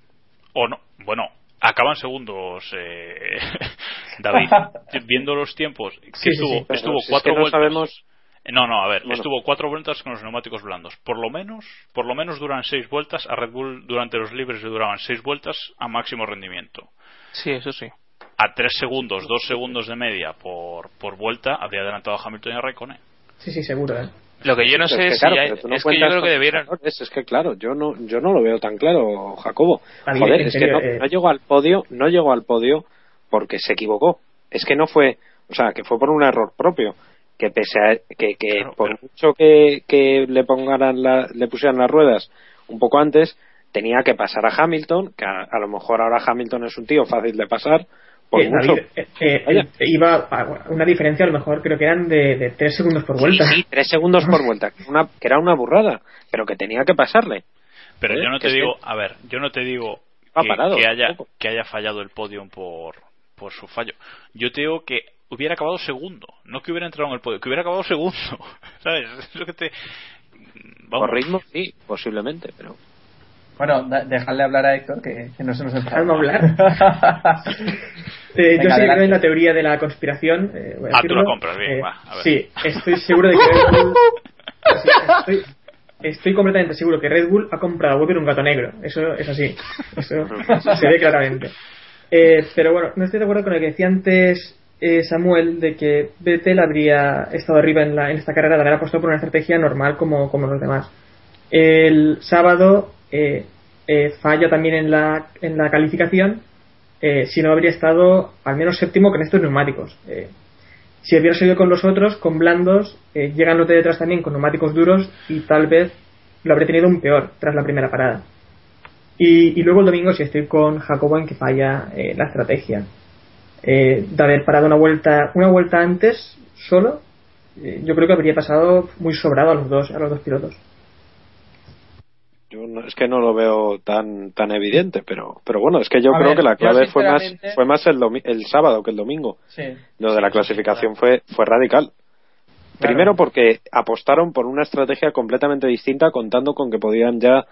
O no, bueno, acaban segundos, eh, David. Viendo los tiempos, que Sí, sí, estuvo, sí, estuvo si es cuatro no vueltas. sabemos- No, no, a ver, Bueno. estuvo cuatro vueltas con los neumáticos blandos. Por lo menos, por lo menos duran seis vueltas. A Red Bull durante los libres le duraban seis vueltas a máximo rendimiento. Sí, eso sí. A tres segundos, dos segundos de media por, por vuelta habría adelantado a Hamilton y a Raikkonen. Sí, sí, seguro, ¿eh? Lo que yo no Pero sé es que, si claro, hay- pero tú no es que yo creo que errores, Es que claro, yo no, yo no lo veo tan claro, Jacobo. Mí, Joder, es serio, que no, eh, no llegó al podio, no llegó al podio porque se equivocó. Es que no fue, o sea, que fue por un error propio. Que pese a que, que Claro, por pero- mucho que, que le pongaran la- le pusieran las ruedas un poco antes, tenía que pasar a Hamilton, que a, a lo mejor ahora Hamilton es un tío fácil de pasar. Por Eh, mucho. Eh, eh, eh, iba a una diferencia a lo mejor creo que eran de, de 3 segundos por vuelta. Sí, sí, tres segundos por vuelta, que, una, que era una burrada, pero que tenía que pasarle. Pero yo no te digo, a ver, yo no te digo que, parado, que haya, que haya fallado el podium por, por su fallo. Yo te digo que hubiera acabado segundo, no que hubiera entrado en el podio, que hubiera acabado segundo. ¿Sabes? Es lo que te. Por ritmo, sí, posiblemente, pero. Bueno, dejadle hablar a Héctor, que, que no se nos enfada. Hablar. Eh, yo Venga, sí que creo en la teoría de la conspiración. eh, voy a Ah, tú lo compras, bien, Eh, va, a ver. Sí, estoy seguro de que Red Bull. sí, estoy, estoy completamente seguro que Red Bull ha comprado a Weber un gato negro. Eso es así. Eso se ve claramente. Eh, pero bueno, no estoy de acuerdo con lo que decía antes eh, Samuel de que Vettel habría estado arriba en, la, en esta carrera de haber apostado por una estrategia normal como, como los demás. El sábado eh, eh, falla también en la, en la calificación, eh, si no habría estado al menos séptimo con estos neumáticos. Eh, si hubiera seguido con los otros, con blandos, llegan los de detrás también con neumáticos duros y tal vez lo habría tenido un peor tras la primera parada. Y, y luego el domingo si estoy con Jacobo en que falla la estrategia. De haber parado una vuelta, una vuelta antes solo, yo creo que habría pasado muy sobrado a los dos, a los dos pilotos. Yo no- es que no lo veo tan tan evidente, pero pero bueno, es que yo A creo ver, que la clave fue más fue más el domi- el sábado que el domingo. Sí. Lo de la clasificación fue fue radical. Claro. Primero porque apostaron por una estrategia completamente distinta contando con que podían ya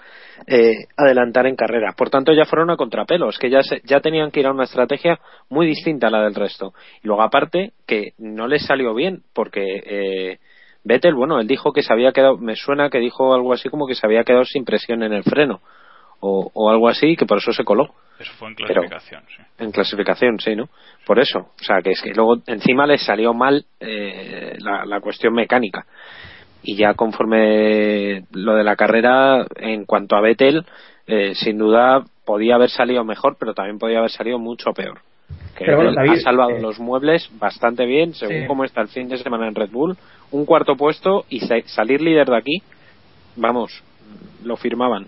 eh, adelantar en carrera. Por tanto ya fueron a contrapelo, es que ya, se- ya tenían que ir a una estrategia muy distinta a la del resto. Y luego aparte que no les salió bien porque eh, Vettel, bueno, él dijo que se había quedado, me suena que dijo algo así como que se había quedado sin presión en el freno o, o algo así y que por eso se coló. Eso fue en Pero- clasificación, sí. En clasificación, sí, ¿no? Por eso. O sea, que es que luego encima les salió mal eh, la, la cuestión mecánica. Y ya conforme lo de la carrera, en cuanto a Vettel, eh, sin duda podía haber salido mejor, pero también podía haber salido mucho peor. Que Pero bueno, Vettel David, ha salvado eh, los muebles bastante bien, según Sí. cómo está el fin de semana en Red Bull. Un cuarto puesto y sa- salir líder de aquí, vamos, lo firmaban.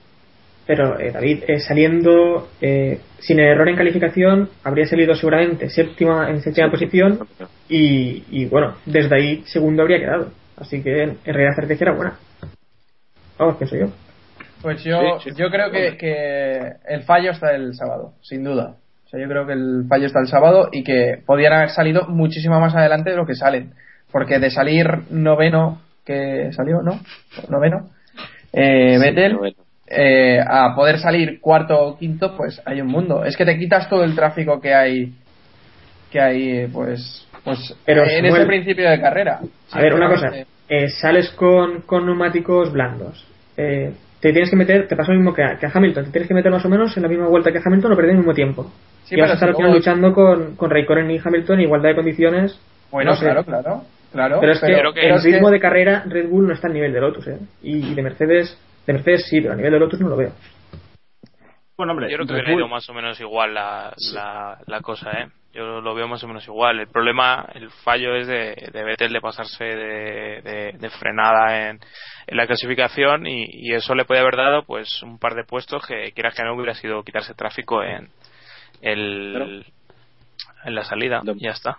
Pero eh, David, eh, saliendo eh, sin error en calificación, habría salido seguramente séptima en séptima posición y, y, bueno, desde ahí segundo habría quedado. Así que en realidad la estrategia era buena. Vamos, pienso yo. Pues yo, Sí, sí. yo creo que, que el fallo está el sábado, sin duda. O sea, yo creo que el fallo está el sábado y que podían haber salido muchísimo más adelante de lo que salen. Porque de salir noveno, que salió, ¿no? Noveno, eh, Vettel, Noveno. eh, a poder salir cuarto o quinto, pues hay un mundo. Es que te quitas todo el tráfico que hay, que hay, eh, pues, pues Pero, en Samuel, ese principio de carrera. A ver, una cosa. Eh, sales con, con neumáticos blandos. Eh, te tienes que meter, te pasa lo mismo que a, que a Hamilton. Te tienes que meter más o menos en la misma vuelta que Hamilton o perder el mismo tiempo. Sí, y vas a estar si al final luego- luchando con, con Raikkonen y Hamilton en igualdad de condiciones. Bueno, no sé. claro, claro, claro. Pero es que, el es que- ritmo de carrera Red Bull no está al nivel de Lotus, ¿eh? Y, y de Mercedes, de Mercedes sí, pero a nivel de Lotus no lo veo. Bueno, hombre, Yo creo que hubiera ido más o menos igual la, la, la cosa, ¿eh? Yo lo veo más o menos igual. El problema, el fallo es de, de Vettel de pasarse de, de- de frenada en, en la clasificación y, y eso le puede haber dado pues un par de puestos que quieras que no hubiera sido quitarse tráfico en el en la salida. y Ya está.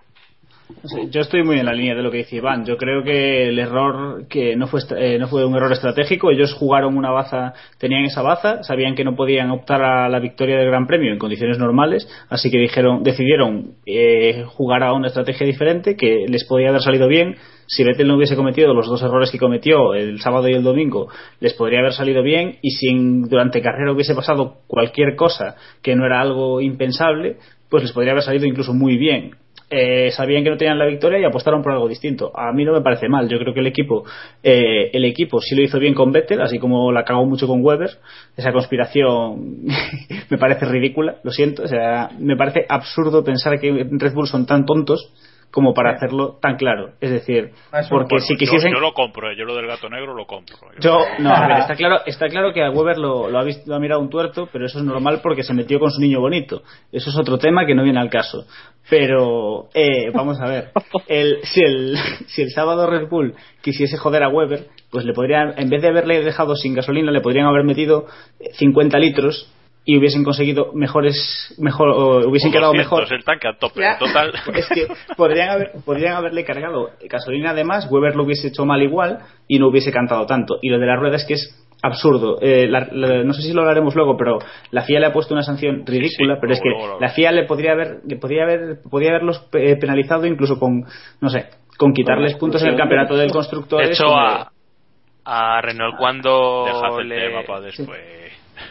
Yo estoy muy en la línea de lo que dice Iván. Yo creo que el error que no fue eh, no fue un error estratégico. Ellos jugaron una baza, tenían esa baza, sabían que no podían optar a la victoria del Gran Premio en condiciones normales, así que dijeron, decidieron eh, jugar a una estrategia diferente que les podía haber salido bien. Si Vettel no hubiese cometido los dos errores que cometió el sábado y el domingo, les podría haber salido bien. Y si en- durante carrera hubiese pasado cualquier cosa que no era algo impensable, pues les podría haber salido incluso muy bien eh, sabían que no tenían la victoria y apostaron por algo distinto. A mí no me parece mal. Yo creo que el equipo, eh, el equipo sí lo hizo bien con Vettel, así como la cagó mucho con Weber. Esa conspiración me parece ridícula, lo siento. O sea, me parece absurdo pensar que Red Bull son tan tontos como para hacerlo tan claro. Es decir, porque Bueno, si yo- quisiesen. yo, lo compro, eh, yo lo del gato negro lo compro. Yo, no, a ver, está claro, está claro que a Weber lo, lo ha visto, lo ha mirado un tuerto, pero eso es normal porque se metió con su niño bonito. Eso es otro tema que no viene al caso. Pero, eh, vamos a ver, el, si, el, si el sábado Red Bull quisiese joder a Weber, pues le podrían, en vez de haberle dejado sin gasolina, le podrían haber metido eh, 50 litros y hubiesen conseguido mejores, mejor, o hubiesen quedado mejor. el tanque a tope, Ya. total. Es que podrían, haber, podrían haberle cargado gasolina además, Weber lo hubiese hecho mal igual y no hubiese cantado tanto. Y lo de la rueda es que es absurdo. Eh, la- la- no sé si lo hablaremos luego, pero la FIA le ha puesto una sanción ridícula, sí, pero es que luego, luego. la FIA le podría haber, le podría haber, podría haberlos eh, penalizado incluso con, no sé, con quitarles Con puntos en el campeonato del De constructor. hecho, a, a Renault cuando Dejad el le- tema para después.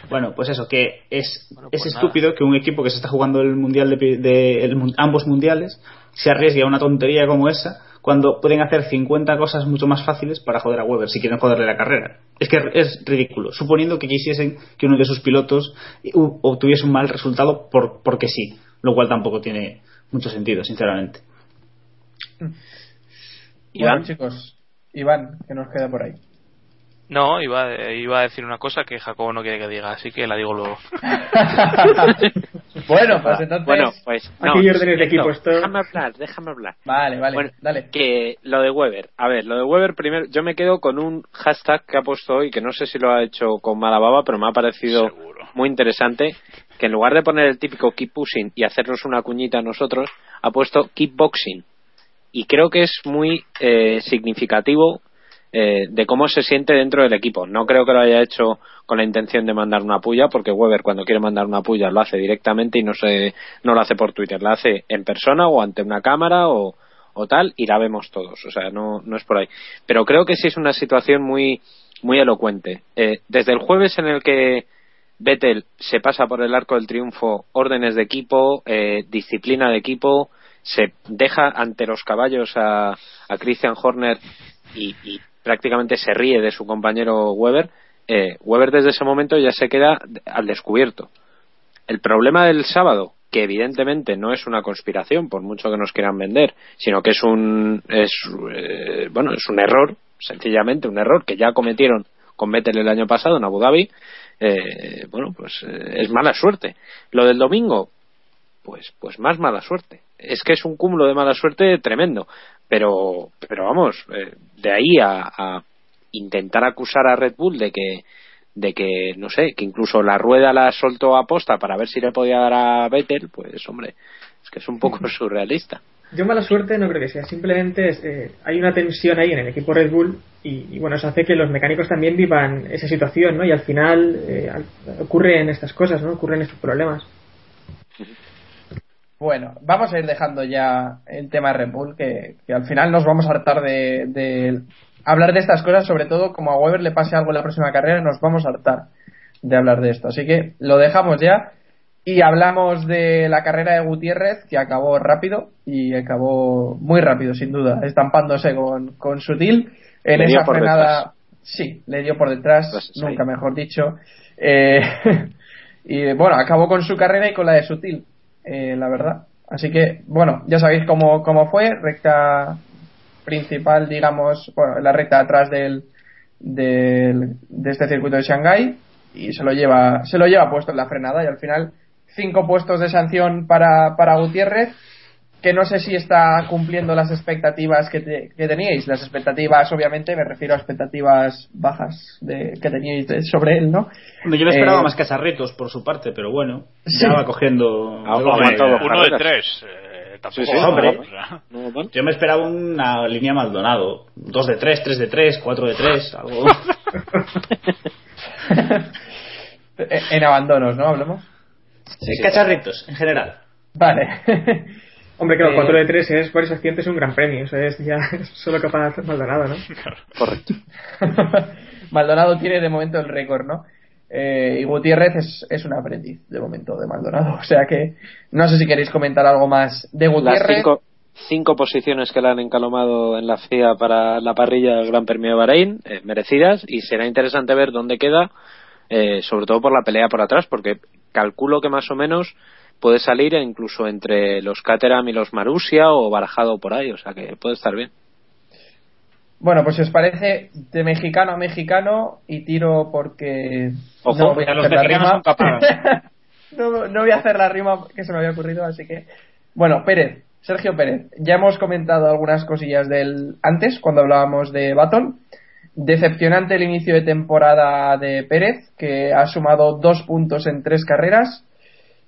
Bueno, pues eso, que es, Bueno, es pues estúpido que un equipo que se está jugando el mundial de, pi- de- el ambos mundiales se arriesgue a una tontería como esa cuando pueden hacer 50 cosas mucho más fáciles para joder a Weber si quieren joderle la carrera. Es que es ridículo, suponiendo que quisiesen que uno de sus pilotos obtuviese un mal resultado por, porque sí, lo cual tampoco tiene mucho sentido, sinceramente. Bueno, chicos, Iván, que nos queda por ahí. No, iba, iba a decir una cosa que Jacobo no quiere que diga, así que la digo luego. bueno, pues entonces. Bueno, pues no, Aquí órdenes de esto, equipo, esto- Déjame hablar, déjame hablar. Vale, vale, Bueno, dale. que lo de Weber. A ver, lo de Weber primero, yo me quedo con un hashtag que ha puesto hoy, que no sé si lo ha hecho con mala baba, pero me ha parecido Seguro. muy interesante, que en lugar de poner el típico keep pushing y hacernos una cuñita a nosotros, ha puesto keep boxing. Y creo que es muy eh, significativo eh, de cómo se siente dentro del equipo. No creo que lo haya hecho con la intención de mandar una puya, porque Weber cuando quiere mandar una puya lo hace directamente y no se no lo hace por Twitter, la hace en persona o ante una cámara o, o tal y la vemos todos. O sea, no, no es por ahí. Pero creo que sí es una situación muy muy elocuente. Eh, desde el jueves en el que Vettel se pasa por el arco del triunfo, órdenes de equipo, eh, disciplina de equipo, se deja ante los caballos a, a Christian Horner y, y prácticamente se ríe de su compañero Weber. eh, Weber desde ese momento ya se queda al descubierto. El problema del sábado, que evidentemente no es una conspiración, por mucho que nos quieran vender, sino que es un es eh, bueno es un error, sencillamente un error que ya cometieron con Vettel el año pasado en Abu Dhabi. eh, bueno, pues eh, es mala suerte. Lo del domingo, pues pues más mala suerte. Es que es un cúmulo de mala suerte tremendo. Pero pero vamos, eh, de ahí a, a intentar acusar a Red Bull de que de que no sé, que incluso la rueda la soltó a posta para ver si le podía dar a Vettel, pues hombre, es que es un poco surrealista. Yo mala suerte no creo que sea, simplemente es, eh, hay una tensión ahí en el equipo Red Bull y, y, bueno, eso hace que los mecánicos también vivan esa situación, ¿no? Y al final eh, ocurren estas cosas, ¿no? Ocurren estos problemas. Bueno, vamos a ir dejando ya el tema Red Bull, que, que al final nos vamos a hartar de, de hablar de estas cosas, sobre todo como a Weber le pase algo en la próxima carrera, nos vamos a hartar de hablar de esto. Así que lo dejamos ya y hablamos de la carrera de Gutiérrez, que acabó rápido y acabó muy rápido, sin duda, estampándose con, con Sutil en esa frenada. detrás. Sí, le dio por detrás, Pues sí. nunca mejor dicho. Eh, y bueno, acabó con su carrera y con la de Sutil, eh, la verdad. Así que, bueno, ya sabéis cómo, cómo fue, recta principal, digamos, bueno, la recta atrás del, del, de este circuito de Shanghái y se lo lleva, se lo lleva puesto en la frenada y al final cinco puestos de sanción para, para Gutiérrez que no sé si está cumpliendo las expectativas que, te- que teníais. Las expectativas, obviamente, me refiero a expectativas bajas de, que teníais de- sobre él, ¿no? Yo me esperaba Eh, más casarritos por su parte, pero bueno, Sí. ya va cogiendo. Ah, hombre. Uno de tres. eh, tampoco Sí, hombre. No. Yo me esperaba una línea Maldonado. 2 de 3, 3 de 3, 4 de 3, algo. En abandonos, ¿no? Hablamos. Sí, cacharritos, en general. Vale. Hombre, claro, Eh, 4 de 3 es varios accidentes un gran premio, o sea, es ya solo capaz de hacer Maldonado, ¿no? Correcto. Maldonado tiene de momento el récord, ¿no? Eh, y Gutiérrez es, es un aprendiz de momento de Maldonado. O sea que no sé si queréis comentar algo más de Las Gutiérrez. cinco, cinco posiciones que le han encalomado en la FIA para la parrilla del Gran Premio de Bahrein, eh, merecidas, y será interesante ver dónde queda, eh, sobre todo por la pelea por atrás, porque calculo que más o menos puede salir incluso entre los Caterham y los Marussia o barajado por ahí, o sea que puede estar bien. Bueno, pues si os parece de mexicano a mexicano y tiro porque Ojo, no voy a hacer la rima. no, no voy a hacer la rima que se me había ocurrido, así que bueno, Pérez, Sergio Pérez. Ya hemos comentado algunas cosillas del antes cuando hablábamos de Baton. Decepcionante el inicio de temporada de Pérez, que ha sumado dos puntos en tres carreras.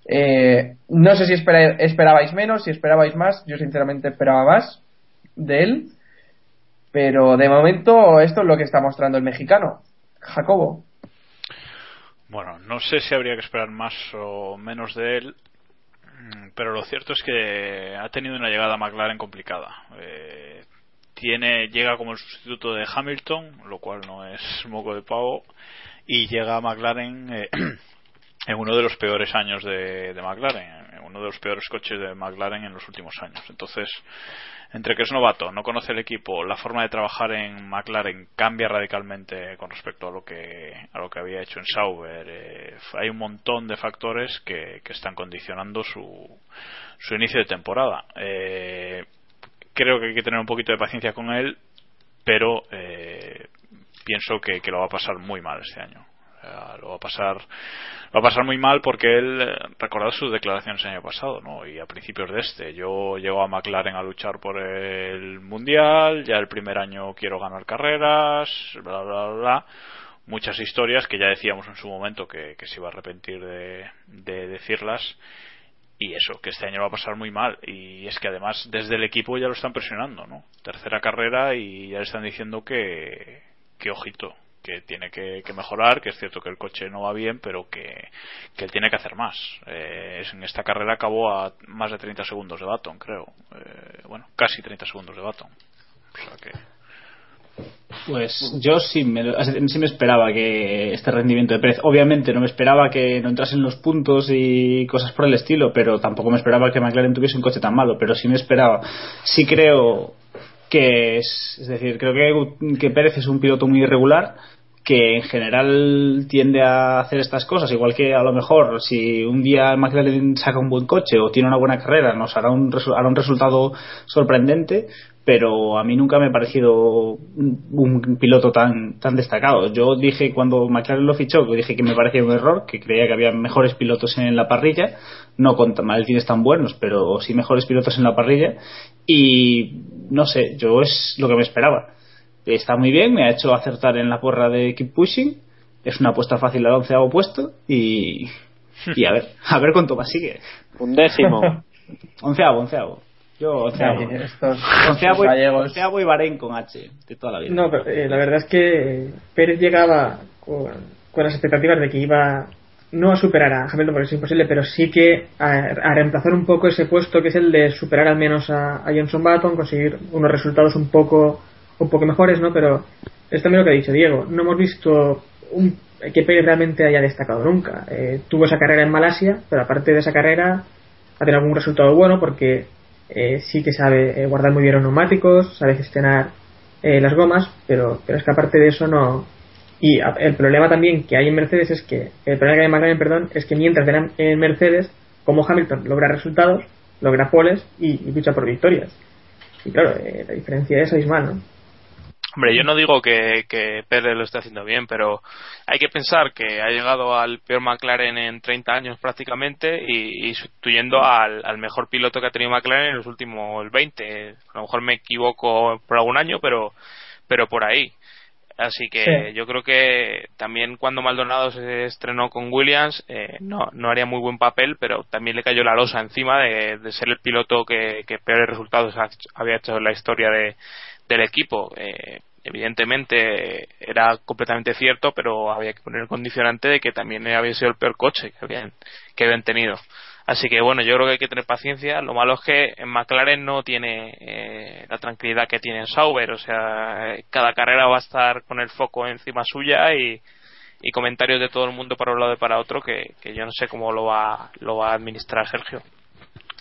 Eh, no sé si espera- esperabais menos, si esperabais más. Yo sinceramente esperaba más de él. Pero de momento esto es lo que está mostrando el mexicano. Jacobo, Bueno, no sé si habría que esperar más o menos de él, pero lo cierto es que ha tenido una llegada a McLaren complicada. Eh, tiene llega como el sustituto de Hamilton, lo cual no es moco de pavo, y llega a McLaren eh, en uno de los peores años de, McLaren, en uno de los peores coches de McLaren en los últimos años. Entonces, entre que es novato, no conoce el equipo, la forma de trabajar en McLaren cambia radicalmente con respecto a lo que a lo que había hecho en Sauber. Eh, hay un montón de factores que, que están condicionando su, su inicio de temporada. Eh, creo que hay que tener un poquito de paciencia con él, pero eh, pienso que lo va a pasar muy mal este año. Lo va a pasar va a pasar muy mal porque él eh, recordad sus declaraciones el año pasado no y a principios de este yo llego a McLaren a luchar por el mundial ya el primer año quiero ganar carreras bla bla bla, bla. muchas historias que ya decíamos en su momento que, que se iba a arrepentir de, de decirlas y eso, que este año va a pasar muy mal. Y es que además desde el equipo ya lo están presionando, ¿no? Tercera carrera y ya le están diciendo que, que ojito, que tiene que, que, mejorar, que es cierto que el coche no va bien, pero que, que él tiene que hacer más. Eh, en esta carrera acabó a más de 30 segundos de Baton, creo. Eh, bueno, casi 30 segundos de Baton. O sea que. Pues yo sí me, sí me esperaba que este rendimiento de Pérez, obviamente no me esperaba que no entrasen los puntos y cosas por el estilo, pero tampoco me esperaba que McLaren tuviese un coche tan malo, pero sí me esperaba. Sí creo que es, es decir, creo que, que Pérez es un piloto muy irregular, que en general tiende a hacer estas cosas, igual que a lo mejor si un día McLaren saca un buen coche o tiene una buena carrera, nos hará un, hará un resultado sorprendente, pero a mí nunca me ha parecido un, piloto tan tan destacado. Yo dije cuando McLaren lo fichó, que dije que me parecía un error, que creía que había mejores pilotos en la parrilla, no con maletines tan buenos, pero sí mejores pilotos en la parrilla, y no sé, yo es lo que me esperaba está muy bien, me ha hecho acertar en la porra de Keep Pushing, es una apuesta fácil al onceavo puesto y, y a ver, a ver cuánto más sigue. Un décimo. onceavo, onceavo. Yo onceavo. Sí, estos, onceavo, y, gallegos. onceavo y Bahrein con H, de toda la vida. No, pero, eh, la verdad es que Pérez llegaba con, con las expectativas de que iba no a superar a Hamilton porque es imposible, pero sí que a, a, reemplazar un poco ese puesto que es el de superar al menos a, a Johnson Button, conseguir unos resultados un poco un poco mejores, ¿no? Pero es también lo que ha dicho Diego. No hemos visto un, que Pérez realmente haya destacado nunca. Eh, tuvo esa carrera en Malasia, pero aparte de esa carrera ha tenido algún resultado bueno porque eh, sí que sabe eh, guardar muy bien los neumáticos, sabe gestionar las gomas, pero, pero es que aparte de eso no. Y el problema también que hay en Mercedes es que, el problema que hay en McLaren, perdón, es que mientras en Mercedes, como Hamilton logra resultados, logra poles y, y lucha por victorias. Y claro, la diferencia es abismal, ¿no? Hombre, yo no digo que, que Pérez lo esté haciendo bien, pero hay que pensar que ha llegado al peor McLaren en 30 años prácticamente y, y sustituyendo al, al, mejor piloto que ha tenido McLaren en los últimos 20. A lo mejor me equivoco por algún año, pero, pero por ahí. Así que sí. yo creo que también cuando Maldonado se estrenó con Williams eh, no, no haría muy buen papel, pero también le cayó la losa encima de, de ser el piloto que, que peores resultados había hecho en la historia de, del equipo. Eh, evidentemente era completamente cierto, pero había que poner el condicionante de que también había sido el peor coche que habían, que habían tenido. Así que bueno, yo creo que hay que tener paciencia. Lo malo es que en McLaren no tiene eh, la tranquilidad que tiene en Sauber. O sea, cada carrera va a estar con el foco encima suya y, y comentarios de todo el mundo para un lado y para otro que, que yo no sé cómo lo va, lo va a administrar Sergio.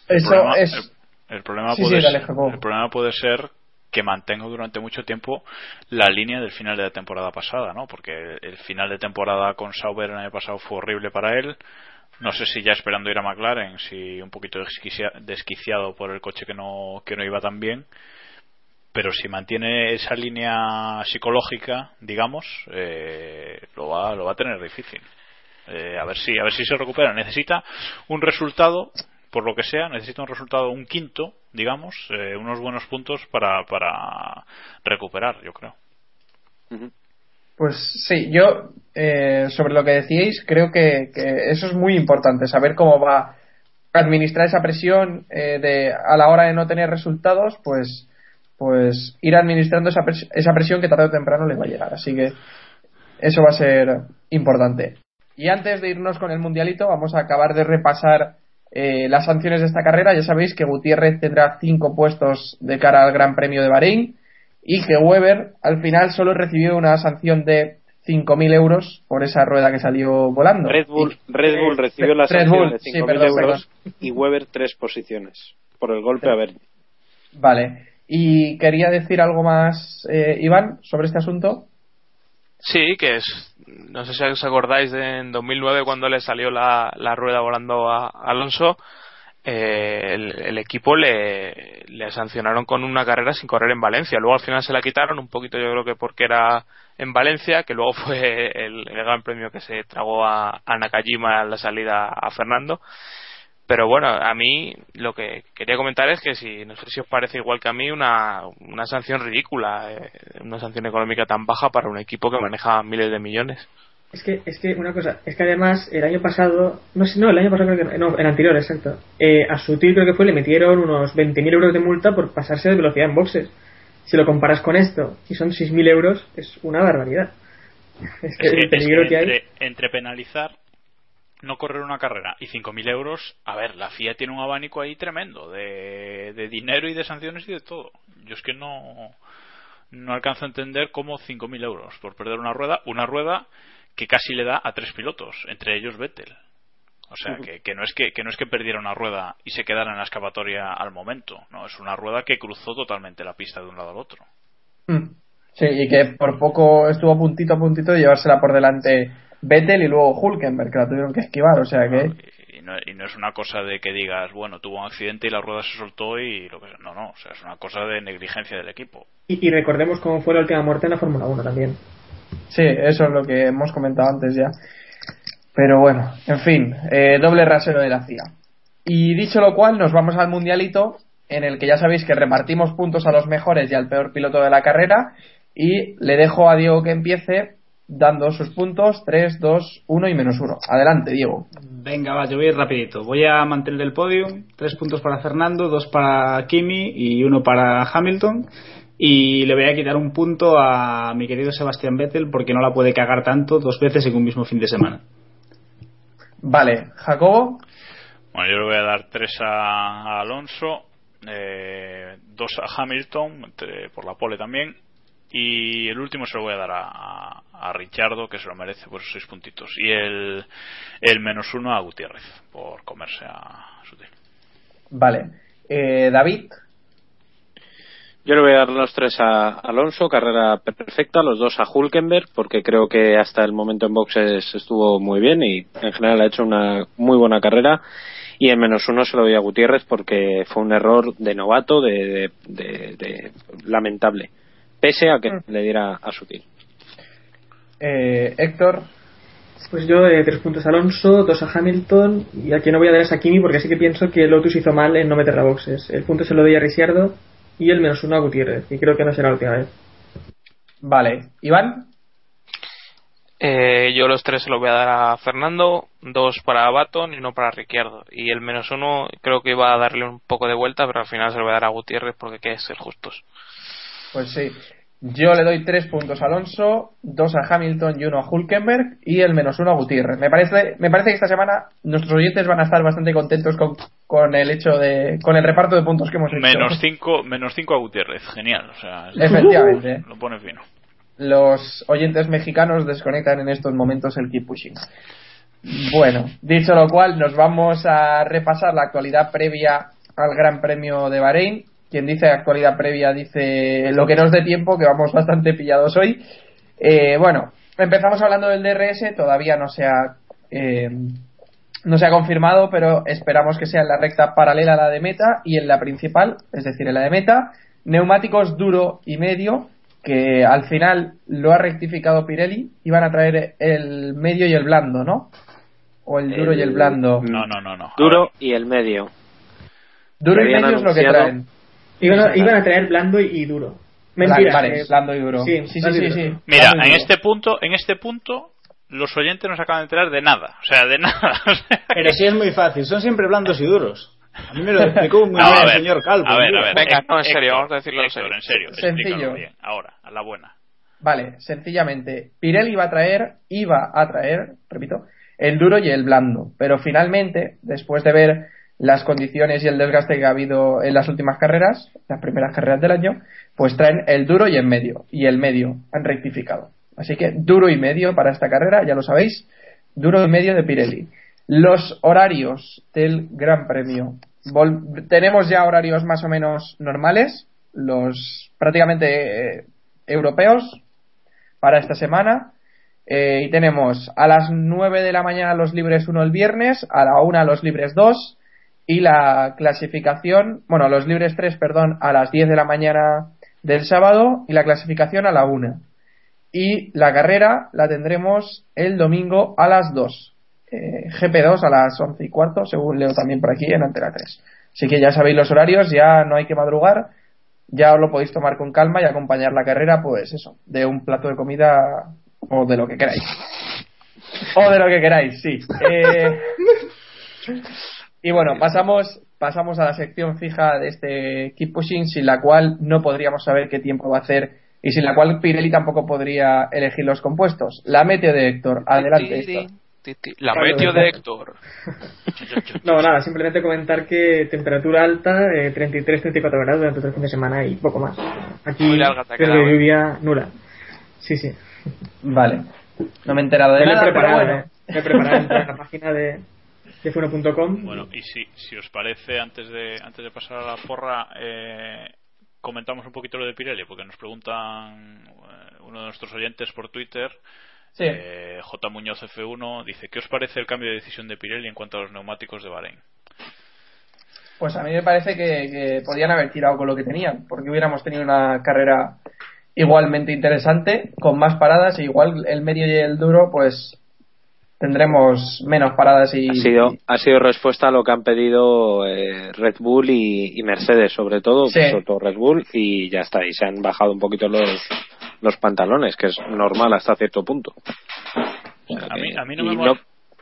Eso el problema, es. El, el problema Sí, puede sí, dale, ser, Jacobo. el problema puede ser que mantengo durante mucho tiempo la línea del final de la temporada pasada, ¿no? Porque el final de temporada con Sauber el año pasado fue horrible para él. No sé si ya esperando ir a McLaren, si un poquito desquicia- desquiciado por el coche que no, que no iba tan bien. Pero si mantiene esa línea psicológica, digamos, eh, lo, va, lo va a tener difícil. Eh, a ver si a ver si se recupera. Necesita un resultado por lo que sea, necesita un resultado, un quinto, digamos, eh, unos buenos puntos para, para recuperar, yo creo. Pues sí, yo eh, sobre lo que decíais, creo que, que, eso es muy importante, saber cómo va a administrar esa presión eh, de a la hora de no tener resultados, pues pues ir administrando esa, pres esa presión que tarde o temprano le va a llegar. Así que eso va a ser importante. Y antes de irnos con el mundialito, vamos a acabar de repasar eh, las sanciones de esta carrera. Ya sabéis que Gutiérrez tendrá cinco puestos de cara al Gran Premio de Bahrein y que Weber al final solo recibió una sanción de 5.000 euros por esa rueda que salió volando. Red Bull, Y- Red Bull recibió la sanción Bull, de sí, 5.000 perdón, euros perdón. y Weber tres posiciones por el golpe a ver. Vale. Y quería decir algo más, eh, Iván, sobre este asunto. Sí, que es. No sé si os acordáis de en 2009 cuando le salió la, la rueda volando a Alonso. eh, el, equipo le, le sancionaron con una carrera sin correr en Valencia. Luego al final se la quitaron, un poquito yo creo que porque era en Valencia, que luego fue el, el gran premio que se tragó a, a Nakajima en la salida a Fernando. Pero bueno, a mí lo que quería comentar es que si no sé si os parece igual que a mí una, una sanción ridícula, eh, una sanción económica tan baja para un equipo que maneja miles de millones. Es que, es que una cosa, es que además el año pasado, no sé, no, el año pasado creo que no, el anterior, exacto. Eh, a Sutil creo que fue, le metieron unos 20.000 euros de multa por pasarse de velocidad en boxes. Si lo comparas con esto, y son 6.000 euros, es una barbaridad. Es que Es que- el peligro es que hay. entre, entre penalizar, no correr una carrera y 5.000 euros, a ver, la FIA tiene un abanico ahí tremendo de, de dinero y de sanciones y de todo. Yo es que no, no alcanzo a entender cómo 5.000 euros por perder una rueda, una rueda que casi le da a tres pilotos, entre ellos Vettel. O sea, que, que no es que, que no es que perdiera una rueda y se quedara en la escapatoria al momento, no, es una rueda que cruzó totalmente la pista de un lado al otro. Mm. Sí, y que por poco estuvo a puntito a puntito de llevársela por delante Vettel y luego Hulkenberg, que la tuvieron que esquivar, o sea que... y no, y no es una cosa de que digas, bueno, tuvo un accidente y la rueda se soltó y lo que sea. No, no, o sea, es una cosa de negligencia del equipo. Y, y recordemos cómo fue la última muerte en la Fórmula 1 también. Sí, eso es lo que hemos comentado antes ya. Pero bueno, en fin, eh, doble rasero de la CIA. Y dicho lo cual, nos vamos al mundialito, en el que ya sabéis que repartimos puntos a los mejores y al peor piloto de la carrera. Y le dejo a Diego que empiece dando sus puntos 3, 2, 1 y menos 1. Adelante, Diego. Venga, va, yo voy a ir rapidito. Voy a mantener el podio. Tres puntos para Fernando, dos para Kimi y uno para Hamilton. Y le voy a quitar un punto a mi querido Sebastián Vettel porque no la puede cagar tanto dos veces en un mismo fin de semana. Vale, Jacobo. Bueno, yo le voy a dar tres a, a Alonso, eh, dos a Hamilton, entre- por la pole también, y el último se lo voy a dar a, a, a Richardo, que se lo merece por esos seis puntitos, y el, el menos uno a Gutiérrez, por comerse a Sutil. Vale. Eh, David. Yo le voy a dar los tres a Alonso, carrera perfecta, los dos a Hulkenberg, porque creo que hasta el momento en boxes estuvo muy bien y en general ha hecho una muy buena carrera. Y el menos uno se lo doy a Gutiérrez porque fue un error de novato, de, de- de- de- lamentable, pese a que le diera a Sutil. Eh, Héctor. Pues yo eh, tres puntos a Alonso, dos a Hamilton y aquí no voy a dar es a Kimi porque sí que pienso que Lotus hizo mal en no meter la boxes. El punto se lo doy a Ricciardo y el menos uno a Gutiérrez y creo que no será la última vez. Vale. Iván. Eh, yo los tres se los voy a dar a Fernando, dos para Baton y uno para Ricciardo. Y el menos uno creo que iba a darle un poco de vuelta, pero al final se lo voy a dar a Gutiérrez porque hay que ser justos. Pues sí. Yo le doy tres puntos a Alonso, dos a Hamilton y uno a Hulkenberg y el menos uno a Gutiérrez. Me parece, me parece que esta semana nuestros oyentes van a estar bastante contentos con, con el hecho de, con el reparto de puntos que hemos hecho. Menos cinco, menos cinco a Gutiérrez, genial, o sea, Efectivamente. lo pone fino. Los oyentes mexicanos desconectan en estos momentos el keep pushing. Bueno, dicho lo cual, nos vamos a repasar la actualidad previa al Gran Premio de Bahrein. Quien dice actualidad previa dice lo que nos dé tiempo, que vamos bastante pillados hoy. Eh, bueno, empezamos hablando del DRS, todavía no se ha eh, no se ha confirmado, pero esperamos que sea en la recta paralela a la de meta y en la principal, es decir, en la de meta, neumáticos duro y medio, que al final lo ha rectificado Pirelli, y van a traer el medio y el blando, ¿no? O el duro y el blando. No, no, no, no. Duro y el medio. Duro y medio es lo que traen. Iban a, iban a traer blando y, duro. Mentira. Vale, eh, blando y duro. Sí, Sí, sí, sí, duro. sí. Mira, en este punto, en este punto, los oyentes no se acaban de enterar de nada, o sea, de nada. o sea, Pero sí es muy fácil, son siempre blandos y duros. A mí me lo explicó muy No, bien el señor Calvo. A ver, a ver. Venga, no, en serio, vamos a decirlo en serio. en serio, Sencillo. explícalo bien. Ahora, a la buena. Vale, sencillamente, Pirelli va a traer, iba a traer, repito, el duro y el blando. Pero finalmente, después de ver las condiciones y el desgaste que ha habido en las últimas carreras, las primeras carreras del año, pues traen el duro y el medio. Y el medio han rectificado. Así que duro y medio para esta carrera, ya lo sabéis, duro y medio de Pirelli. Los horarios del Gran Premio. Tenemos ya horarios más o menos normales, los prácticamente eh, europeos para esta semana. Eh, y tenemos a las 9 de la mañana los libres 1 el viernes, a la 1 los libres 2 y la clasificación, bueno, los libres 3, perdón, a las 10 de la mañana del sábado y la clasificación a la 1. Y la carrera la tendremos el domingo a las 2. Eh, GP2 a las 11 y cuarto, según leo también por aquí en Antena 3. Así que ya sabéis los horarios, ya no hay que madrugar, ya os lo podéis tomar con calma y acompañar la carrera, pues eso, de un plato de comida o de lo que queráis. O de lo que queráis, sí. Eh, y bueno, pasamos, pasamos a la sección fija de este Keep Pushing, sin la cual no podríamos saber qué tiempo va a hacer y sin la cual Pirelli tampoco podría elegir los compuestos. La meteo de Héctor, adelante Héctor. La meteo de Héctor. No, nada, simplemente comentar que temperatura alta, eh, 33-34 grados durante todo el fin de semana y poco más. Aquí, Muy larga de ¿eh? lluvia nula. Sí, sí. Vale. No me he enterado de Me he pero preparado, bueno. eh. Me he preparado entrar en la página de, de funo.com. Bueno, y si, si os parece, antes de, antes de pasar a la porra, eh, comentamos un poquito lo de Pirelli, porque nos preguntan eh, uno de nuestros oyentes por Twitter, Sí. eh, J. Muñoz F1, dice, ¿qué os parece el cambio de decisión de Pirelli en cuanto a los neumáticos de Bahrein? Pues a mí me parece que, que podían haber tirado con lo que tenían, porque hubiéramos tenido una carrera igualmente interesante, con más paradas, e igual el medio y el duro, pues tendremos menos paradas y. Ha sido, ha sido respuesta a lo que han pedido eh, Red Bull y, y Mercedes, sobre todo, Sí. sobre todo Red Bull, y ya está, y se han bajado un poquito los, los pantalones, que es normal hasta cierto punto. O sea A mí- que- a mí no y me no,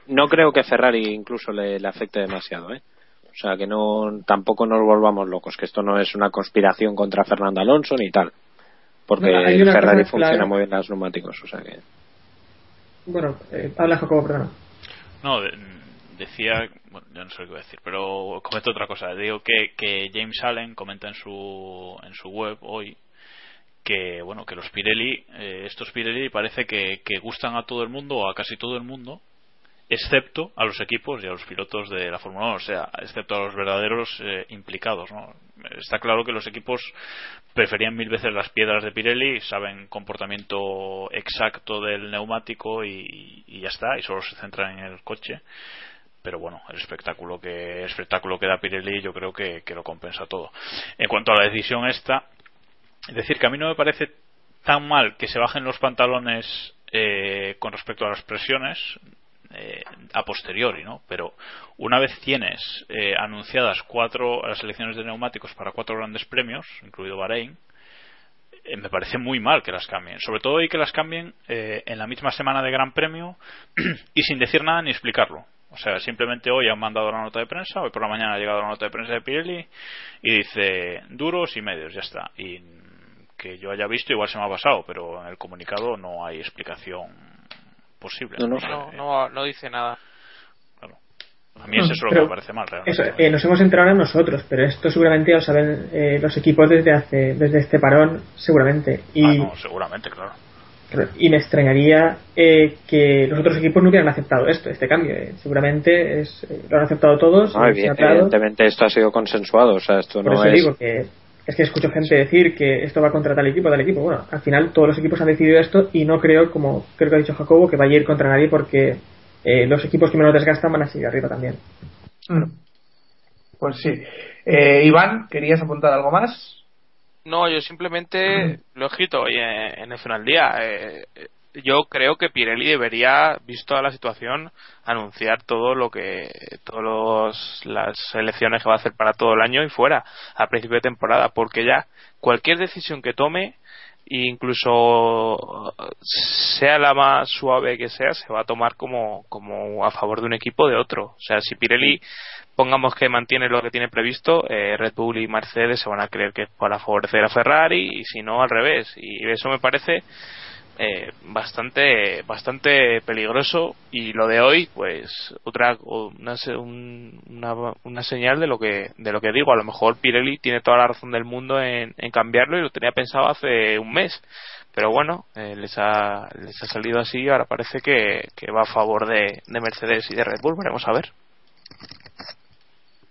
no creo que Ferrari incluso le, le afecte demasiado, ¿eh? O sea, que no tampoco nos volvamos locos, que esto no es una conspiración contra Fernando Alonso ni tal. Porque No, Ferrari funciona clara. muy bien los neumáticos, o sea que... Bueno, eh, habla Jacobo, perdona. No, de- decía, bueno, ya no sé que voy a decir, pero comento otra cosa. Digo que, que James Allen comenta en su, en su web hoy que, bueno, que los Pirelli, eh, estos Pirelli parece que, que gustan a todo el mundo o a casi todo el mundo, excepto a los equipos y a los pilotos de la Fórmula 1, o sea, excepto a los verdaderos eh, implicados. ¿no? Está claro que los equipos preferían mil veces las piedras de Pirelli, saben comportamiento exacto del neumático y, ya está, y solo se centran en el coche. Pero bueno, el espectáculo que el espectáculo que da Pirelli yo creo que, que lo compensa todo. En cuanto a la decisión esta, es decir, que a mí no me parece tan mal que se bajen los pantalones eh, con respecto a las presiones eh, a posteriori, ¿no? Pero una vez tienes eh, anunciadas cuatro las elecciones de neumáticos para cuatro grandes premios, incluido Bahrein, eh, me parece muy mal que las cambien. Sobre todo y que las cambien eh, en la misma semana de Gran Premio y sin decir nada ni explicarlo. O sea, simplemente hoy han mandado la nota de prensa, hoy por la mañana ha llegado la nota de prensa de Pirelli y dice duros y medios, ya está. Y que yo haya visto igual se me ha pasado, pero en el comunicado no hay explicación posible. No, no. No, no, no dice nada. A mí es eso lo que me parece mal, realmente. Eso, eh, nos hemos enterado ahora nosotros, pero esto seguramente ya lo saben eh, los equipos desde hace desde este parón, seguramente. Y, Ah, no, seguramente, claro. y me extrañaría eh, que los otros equipos no hubieran aceptado esto, este cambio. eh. Seguramente es, eh, lo han aceptado todos. Hablado. evidentemente esto ha sido consensuado, o sea, esto Por no eso es... digo que es que escucho gente decir que esto va contra tal equipo, tal equipo. Bueno, al final todos los equipos han decidido esto y no creo, como creo que ha dicho Jacobo, que vaya a ir contra nadie porque eh, los equipos que menos desgastan van a seguir arriba también. Mm. Pues sí. Eh, Iván, ¿querías apuntar algo más? No, yo simplemente lo he escrito hoy en, en el final día. Eh, yo creo que Pirelli debería, visto la situación, anunciar todo lo que, todas las elecciones que va a hacer para todo el año y fuera, a principio de temporada, porque ya cualquier decisión que tome, incluso sea la más suave que sea, se va a tomar como, como a favor de un equipo o de otro. O sea, si Pirelli pongamos que mantiene lo que tiene previsto, eh, Red Bull y Mercedes se van a creer que es para favorecer a Ferrari y si no al revés. Y eso me parece eh, bastante bastante peligroso y lo de hoy pues otra una, una, una señal de lo que de lo que digo a lo mejor Pirelli tiene toda la razón del mundo en, cambiarlo y lo tenía pensado hace un mes pero bueno eh, les ha les ha salido así y ahora parece que, que va a favor de, de Mercedes y de Red Bull veremos a ver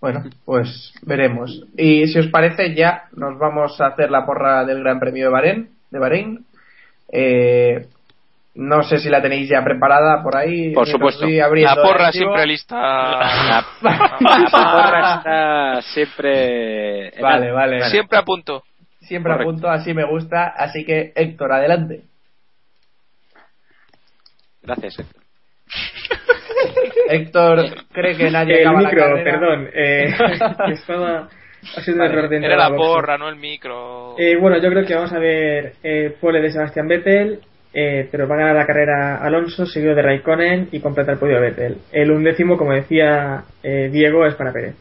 Bueno, pues veremos. Y si os parece, ya nos vamos a hacer la porra del Gran Premio de Bahrein. De Bahrein. Eh, no sé si la tenéis ya preparada por ahí. Por supuesto. la porra siempre lista La, la porra está siempre. Vale, vale. Siempre a punto Siempre a punto, así me gusta. Así que, Héctor, adelante. Gracias, Héctor. Héctor cree que nadie El acaba la micro, carrera. perdón. Eh, estaba. Ha sido un Vale, error de era la porra no el micro Eh, bueno, yo creo que vamos a ver eh, pole de Sebastián Vettel, eh, pero va a ganar la carrera Alonso, seguido de Raikkonen y completa el podio Vettel. El undécimo, como decía eh, Diego, es para Pérez.